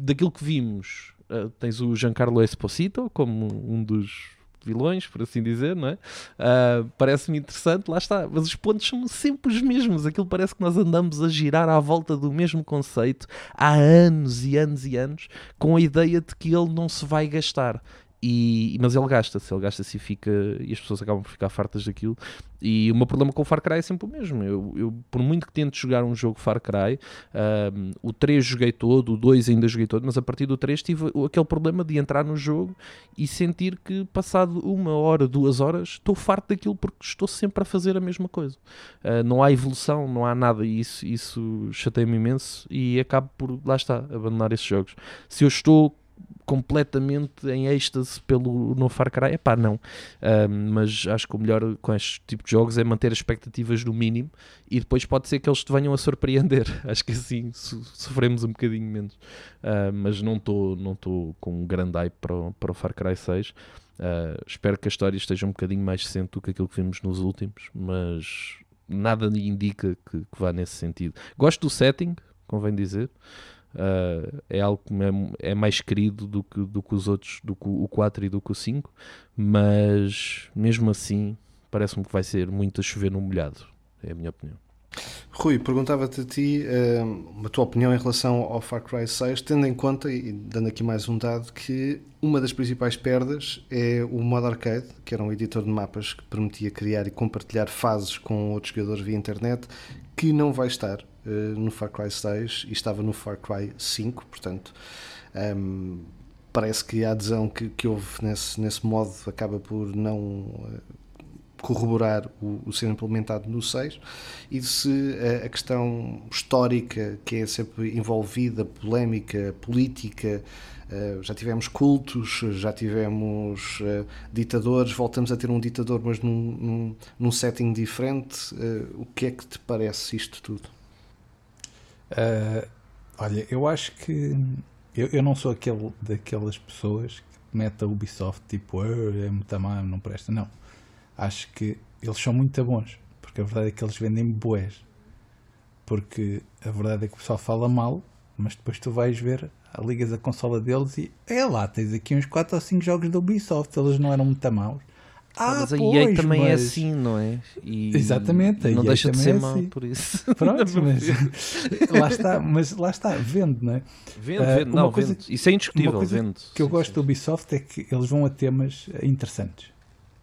daquilo que vimos. eh, tens o Giancarlo Esposito como um dos vilões, por assim dizer, não é? Ah, Parece-me interessante, lá está. Mas os pontos são sempre os mesmos. Aquilo parece que nós andamos a girar à volta do mesmo conceito há anos e anos e anos, com a ideia de que ele não se vai gastar. E, mas ele gasta-se, ele gasta-se e fica e as pessoas acabam por ficar fartas daquilo. E o meu problema com o Far Cry é sempre o mesmo. Eu, eu, por muito que tente jogar um jogo Far Cry, ahm, o 3 joguei todo, o 2 ainda joguei todo, mas a partir do 3 tive aquele problema de entrar no jogo e sentir que passado uma hora, duas horas, estou farto daquilo porque estou sempre a fazer a mesma coisa. Ah, não há evolução, não há nada e isso, isso chateia-me imenso e acabo por, lá está, abandonar esses jogos. Se eu estou completamente em êxtase pelo no Far Cry, é pá, não. Uh, mas acho que o melhor com este tipo de jogos é manter as expectativas no mínimo e depois pode ser que eles te venham a surpreender. acho que assim so sofremos um bocadinho menos. Uh, mas não estou não com um grande hype para o, para o Far Cry 6. Uh, espero que a história esteja um bocadinho mais decente do que aquilo que vimos nos últimos, mas nada indica que, que vá nesse sentido. Gosto do setting, convém dizer. Uh, é algo que é, é, mais querido do que, do que os outros, do que o 4 e do que o 5, mas mesmo assim parece-me que vai ser muito a chover no molhado, é a minha opinião. Rui, perguntava-te a ti uh, a tua opinião em relação ao Far Cry 6, tendo em conta, e dando aqui mais um dado, que uma das principais perdas é o modo arcade, que era um editor de mapas que permitia criar e compartilhar fases com outros jogadores via internet, que não vai estar no Far Cry 6 e estava no Far Cry 5, portanto. Um, ehm, parece que a adesão que, que houve nesse, nesse modo acaba por não uh, corroborar o, o, ser implementado no 6 e se a, a, questão histórica que é sempre envolvida, polémica, política, uh, já tivemos cultos, já tivemos uh, ditadores, voltamos a ter um ditador, mas num, num, num setting diferente. Uh, o que é que te parece isto tudo? Olha, eu acho que eu, eu não sou aquele daquelas pessoas que mete a Ubisoft tipo é muito má, não presta, não acho que eles são muito bons, porque a verdade é que eles vendem boés. Porque a verdade é que o pessoal fala mal, mas depois tu vais ver, ligas a consola deles e é lá, tens aqui uns 4 ou 5 jogos da Ubisoft, eles não eram muito maus. Ah, mas a EA também é mas... é assim, não é? E Exatamente, não deixa de ser é assim. por isso. Pronto, mas lá está, mas lá está, vende, não é? Vende, uh, vende, não, coisa, vende. Isso é indiscutível, uma coisa vende. que eu gosto da Ubisoft é que eles vão a temas interessantes.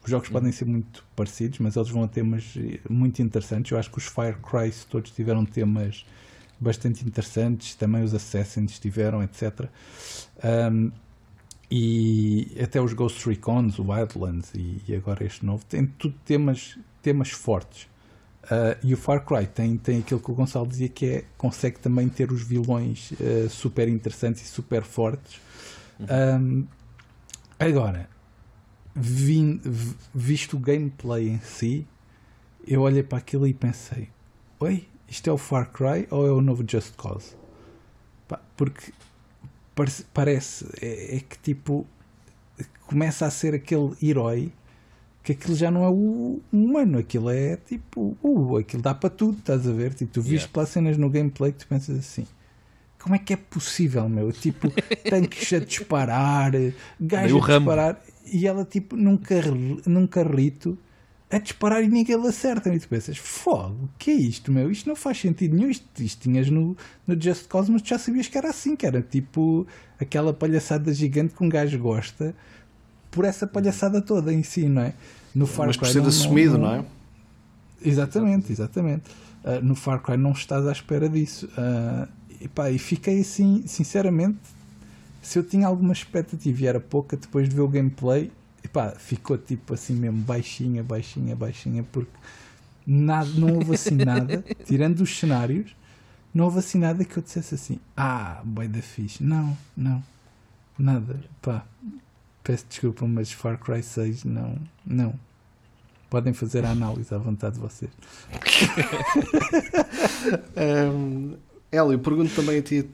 Os jogos uhum. podem ser muito parecidos, mas eles vão a temas eh, muito interessantes. Eu acho que os Fire Cry todos tiveram temas bastante interessantes, também os Assassins tiveram, etc. Um, e até os Ghost Recons, o Wildlands e, e, agora este novo, tem tudo temas, temas fortes. Uh, e o Far Cry tem, tem aquilo que o Gonçalo dizia que é consegue também ter os vilões uh, super interessantes e super fortes. Uhum. Um, agora, vi, visto o gameplay em si, eu olhei para aquilo e pensei: Oi, isto é o Far Cry ou é o novo Just Cause? Porque parece, parece é, é, que tipo começa a ser aquele herói que aquilo já não é o humano, aquilo é tipo, uh, aquilo dá para tudo, estás a ver? Tipo, tu viste yeah. pelas cenas no gameplay que tu pensas assim. Como é que é possível, meu? Tipo, tanques a disparar, gajos a disparar e ela tipo num, carri, num carrito a disparar e ninguém lhe acerta. E tu pensas, fogo, que é isto, meu? Isto não faz sentido nenhum. Isto, isto tinhas no, no Just Cause, mas tu já sabias que era assim, que era tipo aquela palhaçada gigante que um gajo gosta por essa palhaçada toda em si, não é? No Far mas por ser assumido, não, não, é? Exatamente, exatamente. Uh, no Far Cry não estás à espera disso. Uh, e, pá, e fiquei assim, sinceramente, se eu tinha alguma expectativa e era pouca, depois de ver o gameplay, epá, ficou tipo assim mesmo, baixinha, baixinha, baixinha, porque nada, não houve assim nada, tirando os cenários, não houve assim nada que eu dissesse assim, ah, bem da fixe. Não, não, nada, pá, peço desculpa, mas Far Cry 6 não, não. Podem fazer a análise à vontade de vocês. um, Hélio, pergunto também a ti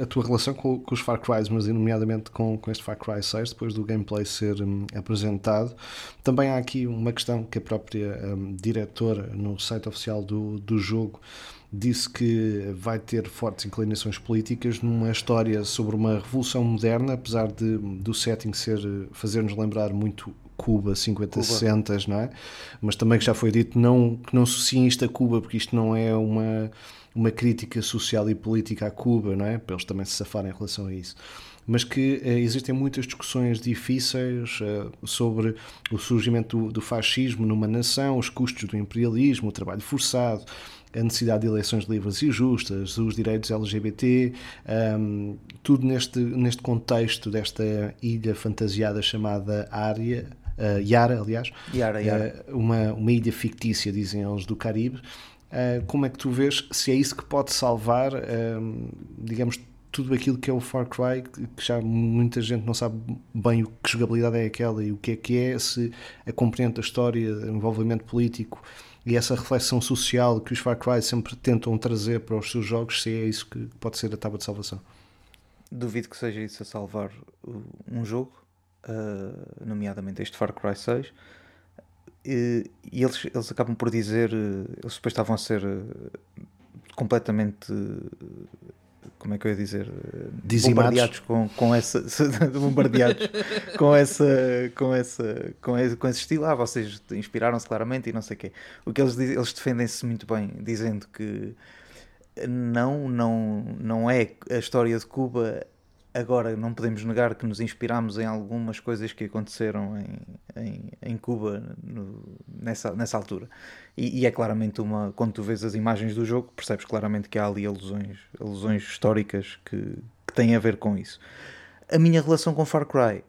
a tua relação com, com os Far Cry, mas nomeadamente com, com este Far Cry 6, depois do gameplay ser um, apresentado. Também há aqui uma questão que a própria um, diretora no site oficial do, do jogo disse que vai ter fortes inclinações políticas numa história sobre uma revolução moderna, apesar de do setting ser fazer-nos lembrar muito Cuba 50, 60, não é? Mas também que já foi dito não, que não associem isto a Cuba, porque isto não é uma uma crítica social e política a Cuba, não é? Para eles também se safarem em relação a isso. Mas que uh, existem muitas discussões difíceis uh, sobre o surgimento do, do, fascismo numa nação, os custos do imperialismo, o trabalho forçado, a necessidade de eleições livres e justas, os direitos LGBT, um, ehm, tudo neste, neste contexto desta ilha fantasiada chamada Ária, uh, Yara, aliás, Yara, Yara. uma, uma ilha fictícia, dizem eles, do Caribe, Uh, como é que tu vês se é isso que pode salvar, uh, digamos, tudo aquilo que é o Far Cry, que já muita gente não sabe bem o que jogabilidade é aquela e o que é que é, se a compreende a história, o envolvimento político e essa reflexão social que os Far Cry sempre tentam trazer para os seus jogos, se é isso que pode ser a tábua de salvação. Duvido que seja isso a salvar um jogo, uh, nomeadamente este Far Cry 6. E, e eles, eles acabam por dizer, eles depois estavam a ser completamente como é que eu ia dizer Dizimados. bombardeados com, com essa bombardeados com essa com essa com esse, com esse estilo ah vocês inspiraram-se claramente e não sei o quê o que eles dizem, eles defendem-se muito bem dizendo que não não não é a história de Cuba Agora, não podemos negar que nos inspirámos em algumas coisas que aconteceram em, em, em Cuba no, nessa, nessa altura. E, e, é claramente uma. Quando tu vês as imagens do jogo, percebes claramente que há ali alusões, alusões históricas que, que têm a ver com isso. A minha relação com Far Cry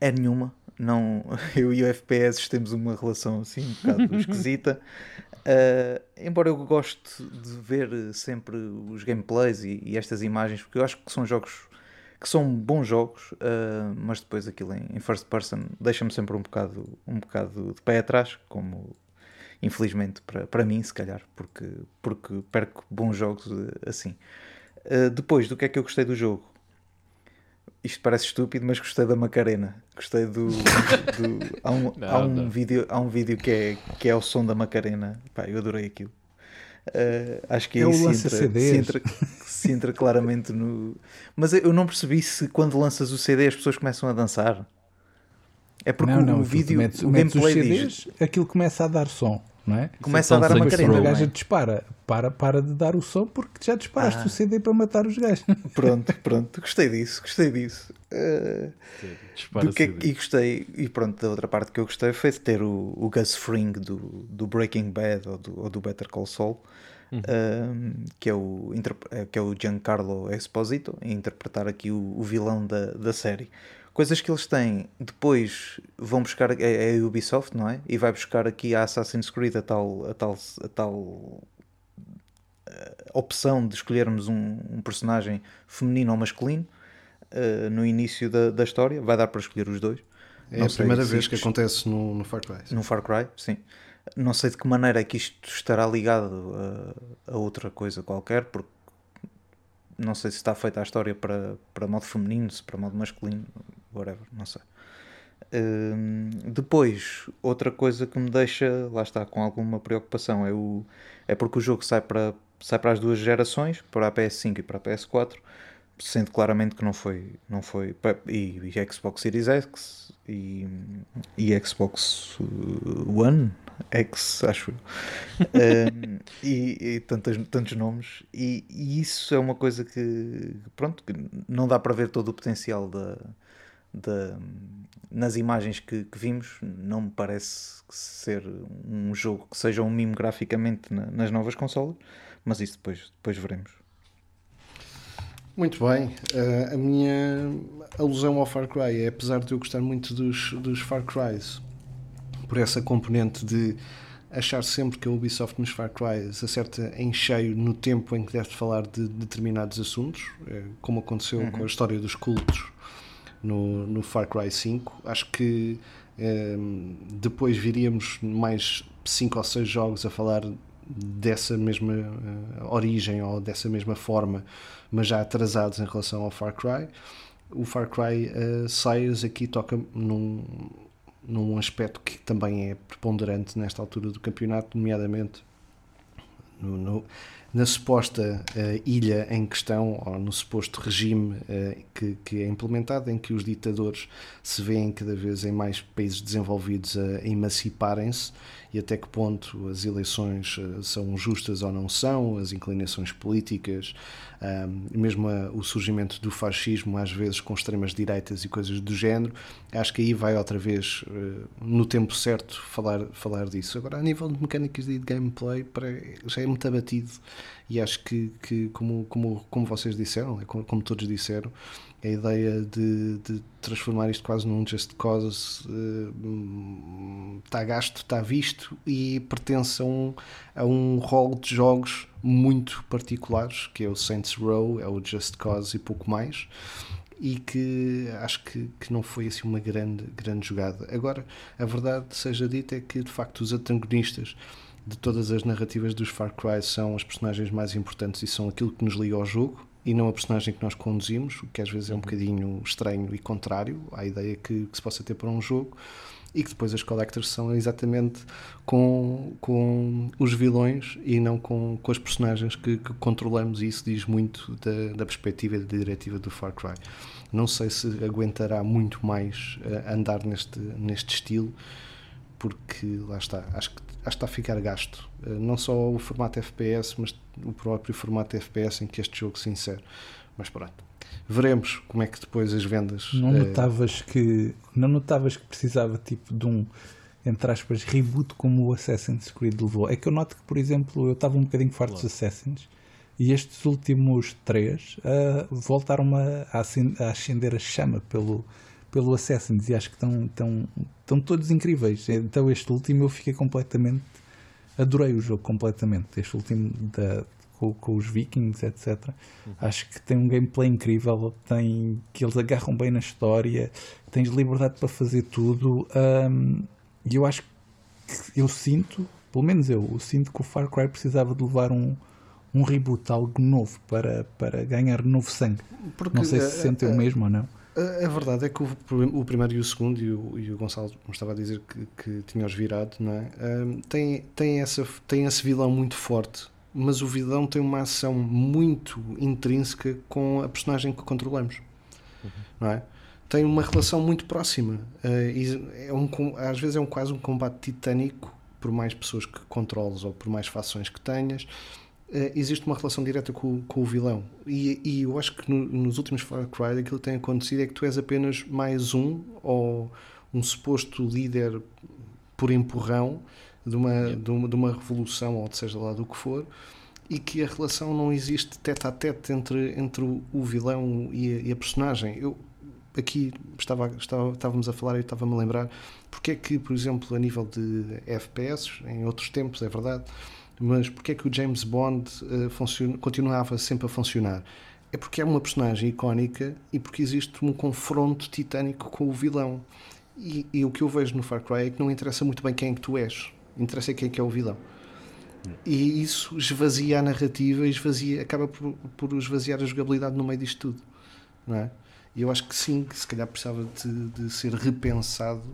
é nenhuma. Não, eu e o FPS temos uma relação assim um bocado esquisita. Uh, embora eu goste de ver sempre os gameplays e, e, estas imagens, porque eu acho que são jogos que são bons jogos, uh, mas depois aquilo em, em first person deixa-me sempre um bocado, um bocado de pé atrás, como infelizmente para, para mim, se calhar, porque, porque perco bons jogos assim. Uh, depois, do que é que eu gostei do jogo? isto parece estúpido, mas gostei da Macarena. Gostei do. do há, um, não, há, um vídeo, há um vídeo que é, que é o som da Macarena. Pá, eu adorei aquilo. Uh, acho que é aí se entra, se, entra, se entra claramente no. Mas eu não percebi se quando lanças o CD as pessoas começam a dançar. É porque não, não, o vídeo. Metes, o metes gameplay os CDs, diz. aquilo começa a dar som não é? Começa a dar a macarena. O gajo dispara, para, para de dar o som porque já disparaste ah. o CD para matar os gajos. Pronto, pronto, gostei disso, gostei disso. Uh, do que, e gostei, e pronto, da outra parte que eu gostei foi de ter o, o Gus Fring do, do Breaking Bad ou do, ou do Better Call Saul. Uhum. Uh, que, é o, que é o Giancarlo Esposito, a interpretar aqui o, o vilão da, da série coisas que eles têm. Depois vão buscar é, é a Ubisoft, não é? E vai buscar aqui a Assassin's Creed a tal, a tal, a tal uh, opção de escolhermos um, um, personagem feminino ou masculino uh, no início da, da história. Vai dar para escolher os dois. É não a primeira vez que acontece no, no Far Cry. No Far Cry, sim. Não sei de que maneira é que isto estará ligado a, a outra coisa qualquer, porque não sei se está feita a história para, para modo feminino, se para modo masculino, whatever, não sei. Uh, depois, outra coisa que me deixa, lá está, com alguma preocupação é, o, é porque o jogo sai para, sai para as duas gerações, para a PS5 e para a PS4, sendo claramente que não foi, não foi e, e Xbox Series X e, e Xbox One X, acho um, e, e tantos, tantos nomes e, e, isso é uma coisa que pronto, que não dá para ver todo o potencial da da, nas imagens que, que, vimos, não me parece ser um jogo que seja um mimo graficamente na, nas novas consolas, mas isso depois, depois veremos. Muito bem, uh, a minha alusão ao Far Cry é, apesar de eu gostar muito dos, dos Far Crys, por essa componente de achar sempre que a Ubisoft nos Far Cry acerta em cheio no tempo em que deve falar de determinados assuntos, eh, como aconteceu uhum. com a história dos cultos no, no Far Cry 5. Acho que um, depois viríamos mais 5 ou 6 jogos a falar dessa mesma uh, origem ou dessa mesma forma, mas já atrasados em relação ao Far Cry. O Far Cry uh, aqui toca num, num aspecto que também é preponderante nesta altura do campeonato, nomeadamente no, no, na suposta uh, ilha em questão, ou no suposto regime uh, que, que, é implementado, em que os ditadores se veem cada vez em mais países desenvolvidos a emanciparem-se e até que ponto as eleições uh, são justas ou não são, as inclinações políticas, mesmo a, o surgimento do fascismo, às vezes com extremas direitas e coisas do género. Acho que aí vai outra vez, no tempo certo, falar, falar disso. Agora, a nível de mecânicas de gameplay, já é muito abatido e acho que, que como, como, como vocês disseram, como, como todos disseram, a ideia de, de, transformar isto quase num just cause uh, está gasto, está visto e pertence a um, a um rol de jogos muito particulares, que é o Saints Row, é o Just Cause e pouco mais e que acho que, que não foi assim uma grande, grande jogada. Agora, a verdade seja dita é que de facto os antagonistas de todas as narrativas dos Far Cry são os personagens mais importantes e são aquilo que nos liga ao jogo e não a personagem que nós conduzimos, o que às vezes é um bocadinho estranho e contrário à ideia que, que se possa ter para um jogo e que depois as collectors são exatamente com, com os vilões e não com, com as personagens que, que controlamos, e isso diz muito da, da perspectiva e da diretiva do Far Cry. Não sei se aguentará muito mais uh, andar neste, neste estilo, porque lá está, acho que, acho que está a ficar gasto. Uh, não só o formato FPS, mas o próprio formato FPS em que este jogo se insere. Mas pronto. Veremos como é que depois as vendas. Não eh, notavas que não notavas que precisava tipo de um entre aspas reboot como o Assassin's Creed levou. É que eu noto que, por exemplo, eu estava um bocadinho farto dos Assassins e estes últimos três uh, voltaram a, a acender a chama pelo, pelo Assassins e acho que estão, estão, estão todos incríveis. Então este último eu fiquei completamente adorei o jogo completamente. Este último da, com, com, os Vikings, etc. Uhum. Acho que tem um gameplay incrível, tem que eles agarram bem na história, tens liberdade para fazer tudo. Um, e eu acho que eu sinto, pelo menos eu, eu sinto que o Far Cry precisava de levar um, um reboot, algo novo, para, para ganhar novo sangue. Porque, não sei se é, sentem é, o mesmo ou não. A, verdade é que o, o, primeiro e o segundo, e o, e o Gonçalo me estava a dizer que, que tinha-os virado, não é? Um, tem, tem, essa, tem esse vilão muito forte mas o vilão tem uma ação muito intrínseca com a personagem que controlamos, uhum. não é? Tem uma relação muito próxima. Uh, é um, às vezes é um, quase um combate titânico, por mais pessoas que controles ou por mais fações que tenhas. Uh, existe uma relação direta com, com o vilão. E, e eu acho que no, nos últimos Far Cry aquilo que tem acontecido é que tu és apenas mais um ou um suposto líder por empurrão de uma, yeah. de uma, de uma revolução, ou seja lá do que for, e que a relação não existe tete a tete entre, entre o vilão e a, e a personagem. Eu aqui estava, estava, estávamos a falar e estava-me a lembrar porque é que, por exemplo, a nível de FPS, em outros tempos, é verdade, mas porque é que o James Bond uh, continuava sempre a funcionar? É porque é uma personagem icónica e porque existe um confronto titânico com o vilão. E, e, o que eu vejo no Far Cry é que não interessa muito bem quem é que tu és interessa quem é que é o vilão. E isso esvazia a narrativa e esvazia, acaba por, por esvaziar a jogabilidade no meio disto tudo. Não é? E eu acho que sim, que se calhar precisava de, de ser repensado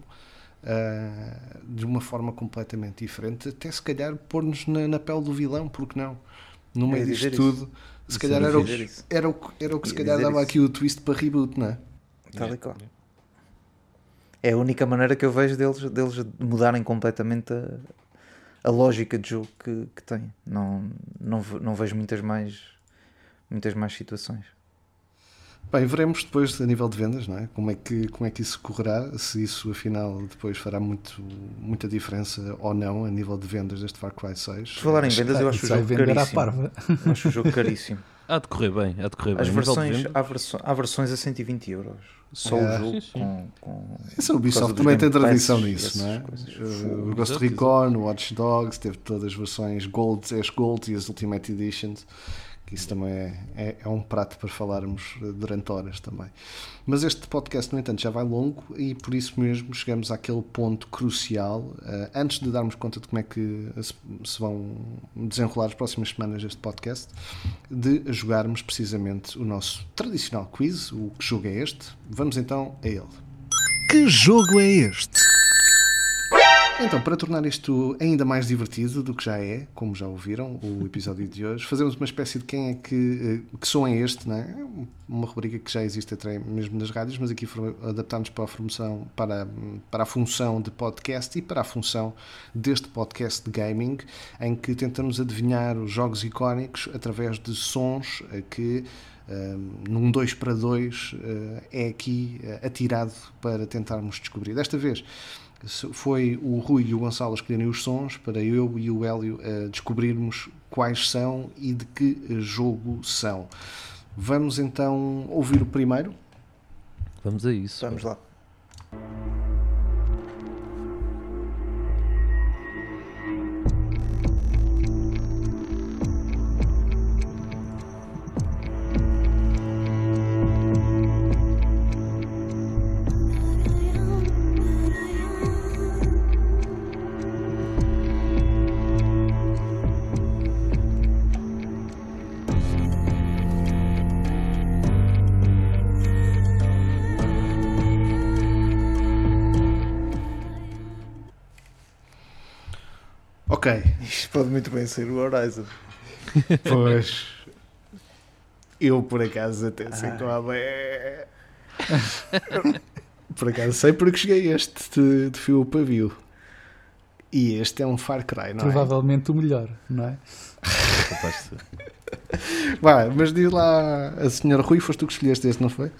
uh, de uma forma completamente diferente, até se calhar pôr-nos na, na, pele do vilão, porque não? No meio disto tudo, se calhar era o, era, o, era o que se calhar dava isso. aqui o twist para reboot, não é? Tal e qual. É a única maneira que eu vejo deles, deles mudarem completamente a, a lógica de jogo que, que têm. Não, não, não vejo muitas mais, muitas mais situações. Bem, veremos depois a nível de vendas, não é? Como é que, como é que isso correrá, se isso afinal depois fará muito, muita diferença ou não a nível de vendas deste Far Cry 6. Por falar em vendas, eu acho o jogo caríssimo. acho o jogo caríssimo. Há de correr bem, há de correr As bem. Versões, há, verso, há versões a 120 euros. Só é. o jogo sim, sim. com, com. Esse Ubisoft também tem tradição nisso, não é? O Ghost Recon, o Watch Dogs, teve todas as versões Gold, as Gold e as Ultimate Editions que isso também é, é, é, um prato para falarmos durante horas também. Mas este podcast, no entanto, já vai longo e por isso mesmo chegamos àquele ponto crucial, uh, antes de darmos conta de como é que se, se, vão desenrolar as próximas semanas este podcast, de jogarmos precisamente o nosso tradicional quiz, o que jogo é este? Vamos então a ele. Que jogo é este? Então, para tornar isto ainda mais divertido do que já é, como já ouviram o episódio de hoje, fazemos uma espécie de quem é que, eh, que som é este, não é? Uma rubrica que já existe até mesmo nas rádios, mas aqui adaptámos para a função, para, para a função de podcast e para a função deste podcast de gaming, em que tentamos adivinhar os jogos icónicos através de sons eh, que eh, num 2 para 2 é aqui atirado para tentarmos descobrir. Desta vez Foi o Rui e o Gonçalo escolherem os sons para eu e o Hélio eh, descobrirmos quais são e de que eh, jogo são. Vamos então ouvir o primeiro. Vamos a isso. Vamos lá. Isto pode muito bem ser o Horizon. pois eu por acaso até sei qual é. Por acaso sei porque cheguei a este de, de fio a pavio. E este é um Far Cry, não é? Provavelmente o melhor, não é? Capaz de ser. Vai, mas diz lá, a senhora Rui, foste tu que escolheste este, não foi?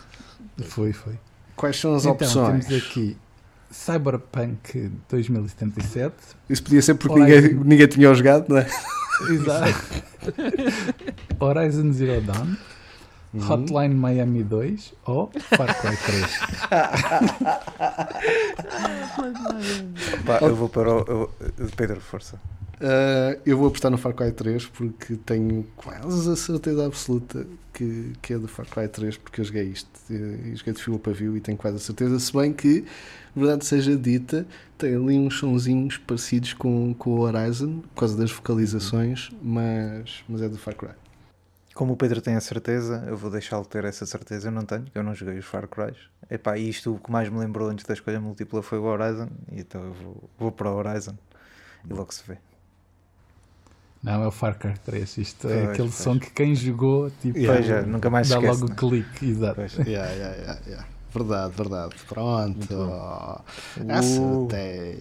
Foi, foi. Quais são as então, opções? temos aqui Cyberpunk 2077. Isso podia ser porque Horizon. ninguém, ninguém tinha jogado, não é? Exato. Horizon Zero Dawn. Uhum. Hotline Miami 2 ou Far Cry 3. Pá, eu vou para o. eu- Pedro, força. Uh, eu vou apostar no Far Cry 3 porque tenho quase a certeza absoluta que, que é do Far Cry 3 porque eu joguei isto e joguei de fio a pavio e tenho quase a certeza, se bem que, verdade seja dita, tem ali uns sonzinhos parecidos com, com o Horizon por causa das vocalizações, mas, mas é do Far Cry. Como o Pedro tem a certeza, eu vou deixá-lo ter essa certeza. Eu não tenho, eu não joguei os Far Cry. Epá, e isto o que mais me lembrou antes da escolha múltipla foi o Horizon. E então eu vou, vou para o Horizon e logo se vê. Não, é o Far Cry 3. Isto é Pois, aquele pois. som que quem jogou tipo, Pois já, nunca mais dá esquece. logo o né? clique. Exato. Pois. Yeah, yeah, yeah, yeah. Verdade, verdade. Pronto. Uh. Acertei.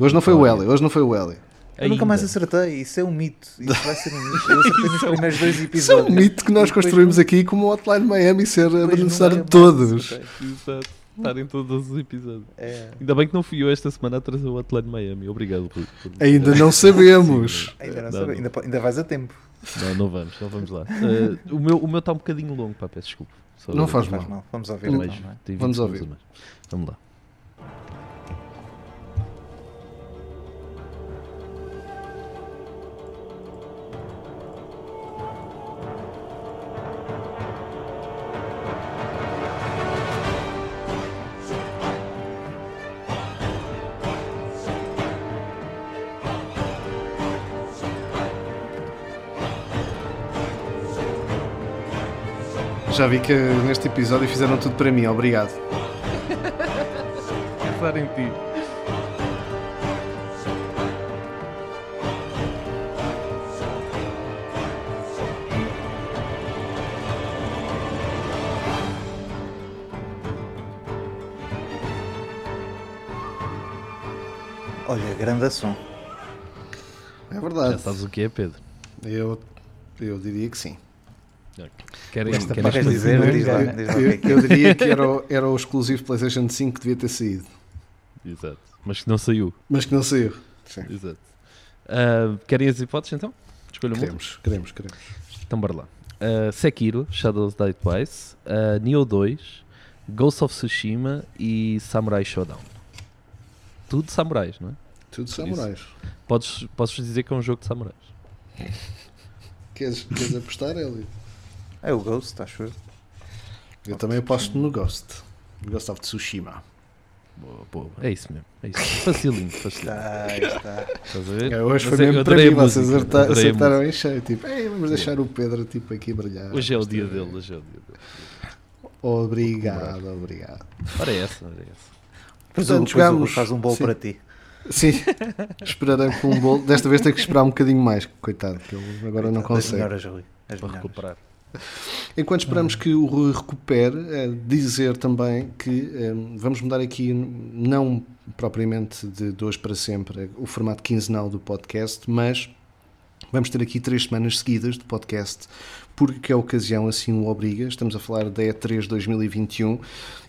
Hoje não foi o Hélio, hoje não foi o Hélio. Eu nunca mais acertei, isso é um mito. Isso vai ser um mito. Eu acertei nos primeiros dois Isso é episódios. um mito que nós construímos não- aqui como o Hotline Miami ser beneficiário de todos. Exato. Estar em todos os episódios. É. Ainda bem que não fui eu esta semana a trazer o Atlanta Miami. Obrigado, Rui. por- Ainda não sabemos. Ainda, não Não, sabe- não. ainda, ainda vais a tempo. Não, não vamos, não vamos lá. O meu o meu está um bocadinho longo, pá, peço desculpa. Não faz Faz mal. mal. Vamos ouvir então, não é? tem 20 Vamos ouvir. Vamos lá. Já vi que neste episódio fizeram tudo para mim, obrigado. Pensar em ti. Olha, grande som. É Já verdade. sabes o que é, Pedro? Eu, eu diria que sim. Querem, Esta querem dizer? não Diz lá, diz lá Eu, eu diria que era o, era o exclusivo PlayStation 5 que devia ter saído, Exato. Mas que não saiu. mas que não saiu. Sim. Exato. Ah, querem as hipóteses então? Escolha. Queremos, queremos, queremos. Então bora lá. Uh, Sekiro, Shadows Die Twice, uh, Nioh 2, Ghost of Tsushima e Samurai Showdown. Tudo samurais, não é? Tudo Por samurais. Podes, podes dizer que é um jogo de samurais. Queres, queres apostar, Hélio? É o Ghost, acho eu. Eu também aposto no Ghost. Ghost of Tsushima. Boa, boa. É isso mesmo. É isso. Facilinho, facilinho. Está, está. Estás a ver? É, hoje foi eu mesmo para mim, vocês acertaram em cheio. Tipo, Ei, vamos deixar o Pedro tipo, aqui brilhar. Hoje é o dia dele, hoje é o dia dele. Obrigado, obrigado. Ora é essa, ora é essa. Portanto, jogamos- faz um bolo sim. para ti. Sim, esperarei por um bolo. Desta vez tenho que esperar um bocadinho mais, coitado, que ele agora não As consegue. melhoras, Rui. As Para melhoras. recuperar. Enquanto esperamos que o Rui recupere, é dizer também que eh, vamos mudar aqui, não propriamente de, hoje para sempre, o formato quinzenal do podcast, mas Vamos ter aqui três semanas seguidas de podcast, porque a ocasião assim o obriga. Estamos a falar da E3 2021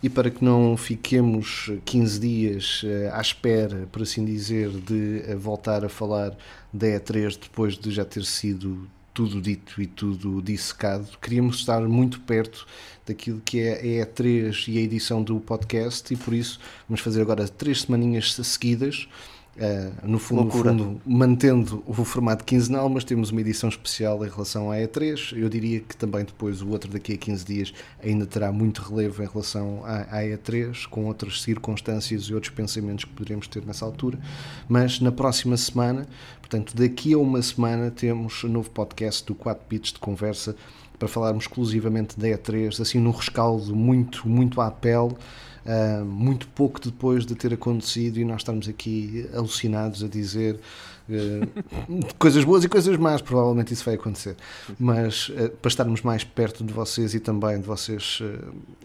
e para que não fiquemos 15 dias eh, à espera, por assim dizer, de eh, voltar a falar da E3 depois de já ter sido tudo dito e tudo dissecado, queríamos estar muito perto daquilo que é a E3 e a edição do podcast e por isso vamos fazer agora três semaninhas seguidas Uh, no, fundo, fundo, mantendo o formato quinzenal, mas temos uma edição especial em relação à E3. Eu diria que também depois o outro daqui a 15 dias ainda terá muito relevo em relação à, à E3, com outras circunstâncias e outros pensamentos que poderíamos ter nessa altura. Mas na próxima semana, portanto, daqui a uma semana, temos um novo podcast do 4 Bits de Conversa para falarmos exclusivamente da E3, assim num rescaldo muito, muito à pele uh, muito pouco depois de ter acontecido e nós estamos aqui alucinados a dizer uh, coisas boas e coisas más, provavelmente isso vai acontecer. Mas uh, para estarmos mais perto de vocês e também de vocês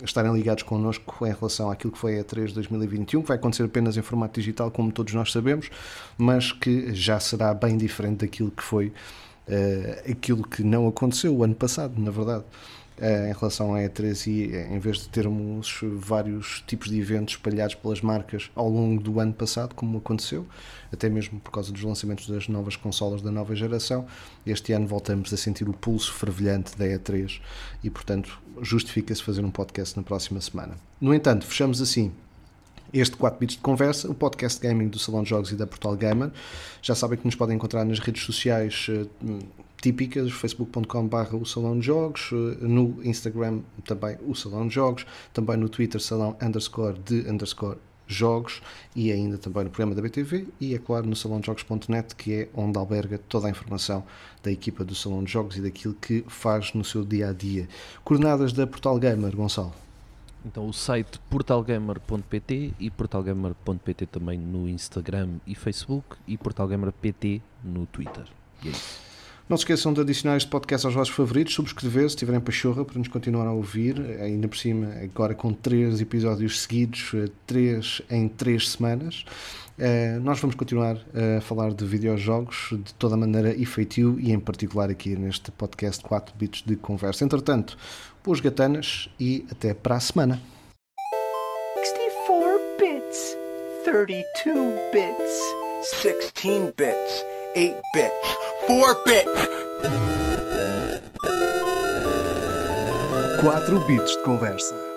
estarem ligados connosco em relação àquilo que foi a E3 2021, que vai acontecer apenas em formato digital, como todos nós sabemos, mas que já será bem diferente daquilo que foi. aquilo que não aconteceu o ano passado, na verdade. Eh, em relação à E3 e em vez de termos vários tipos de eventos espalhados pelas marcas ao longo do ano passado, como aconteceu, até mesmo por causa dos lançamentos das novas consolas da nova geração, este ano voltamos a sentir o pulso fervilhante da E3 e, portanto, justifica-se fazer um podcast na próxima semana. No entanto, fechamos assim este 4 bits de conversa, o podcast gaming do Salão de Jogos e da Portal Gamer. Já sabem que nos podem encontrar nas redes sociais eh, típicas, facebook.com.br o Salão de Jogos, eh, no Instagram também o Salão de Jogos, também no Twitter salão underscore de underscore jogos e ainda também no programa da BTV e é claro no salãojogos.net que é onde alberga toda a informação da equipa do Salão de Jogos e daquilo que faz no seu dia a dia. Coordenadas da Portal Gamer, Gonçalo. Então o site portalgamer.pt e portalgamer.pt também no Instagram e Facebook e portalgamer.pt no Twitter. E é isso. Não se esqueçam de adicionar este podcast aos vossos favoritos, subscrever se tiverem pachorra para nos continuar a ouvir, ainda por cima, agora com três episódios seguidos, eh, três em três semanas. Uh, nós vamos continuar a falar de videojogos de toda maneira e feitio e em particular aqui neste podcast 4 bits de conversa. Entretanto, boas gatanas e até para a semana. 64 bits, 32 bits, 16 bits, 8 bits. 4 bits. 4 bits de conversa.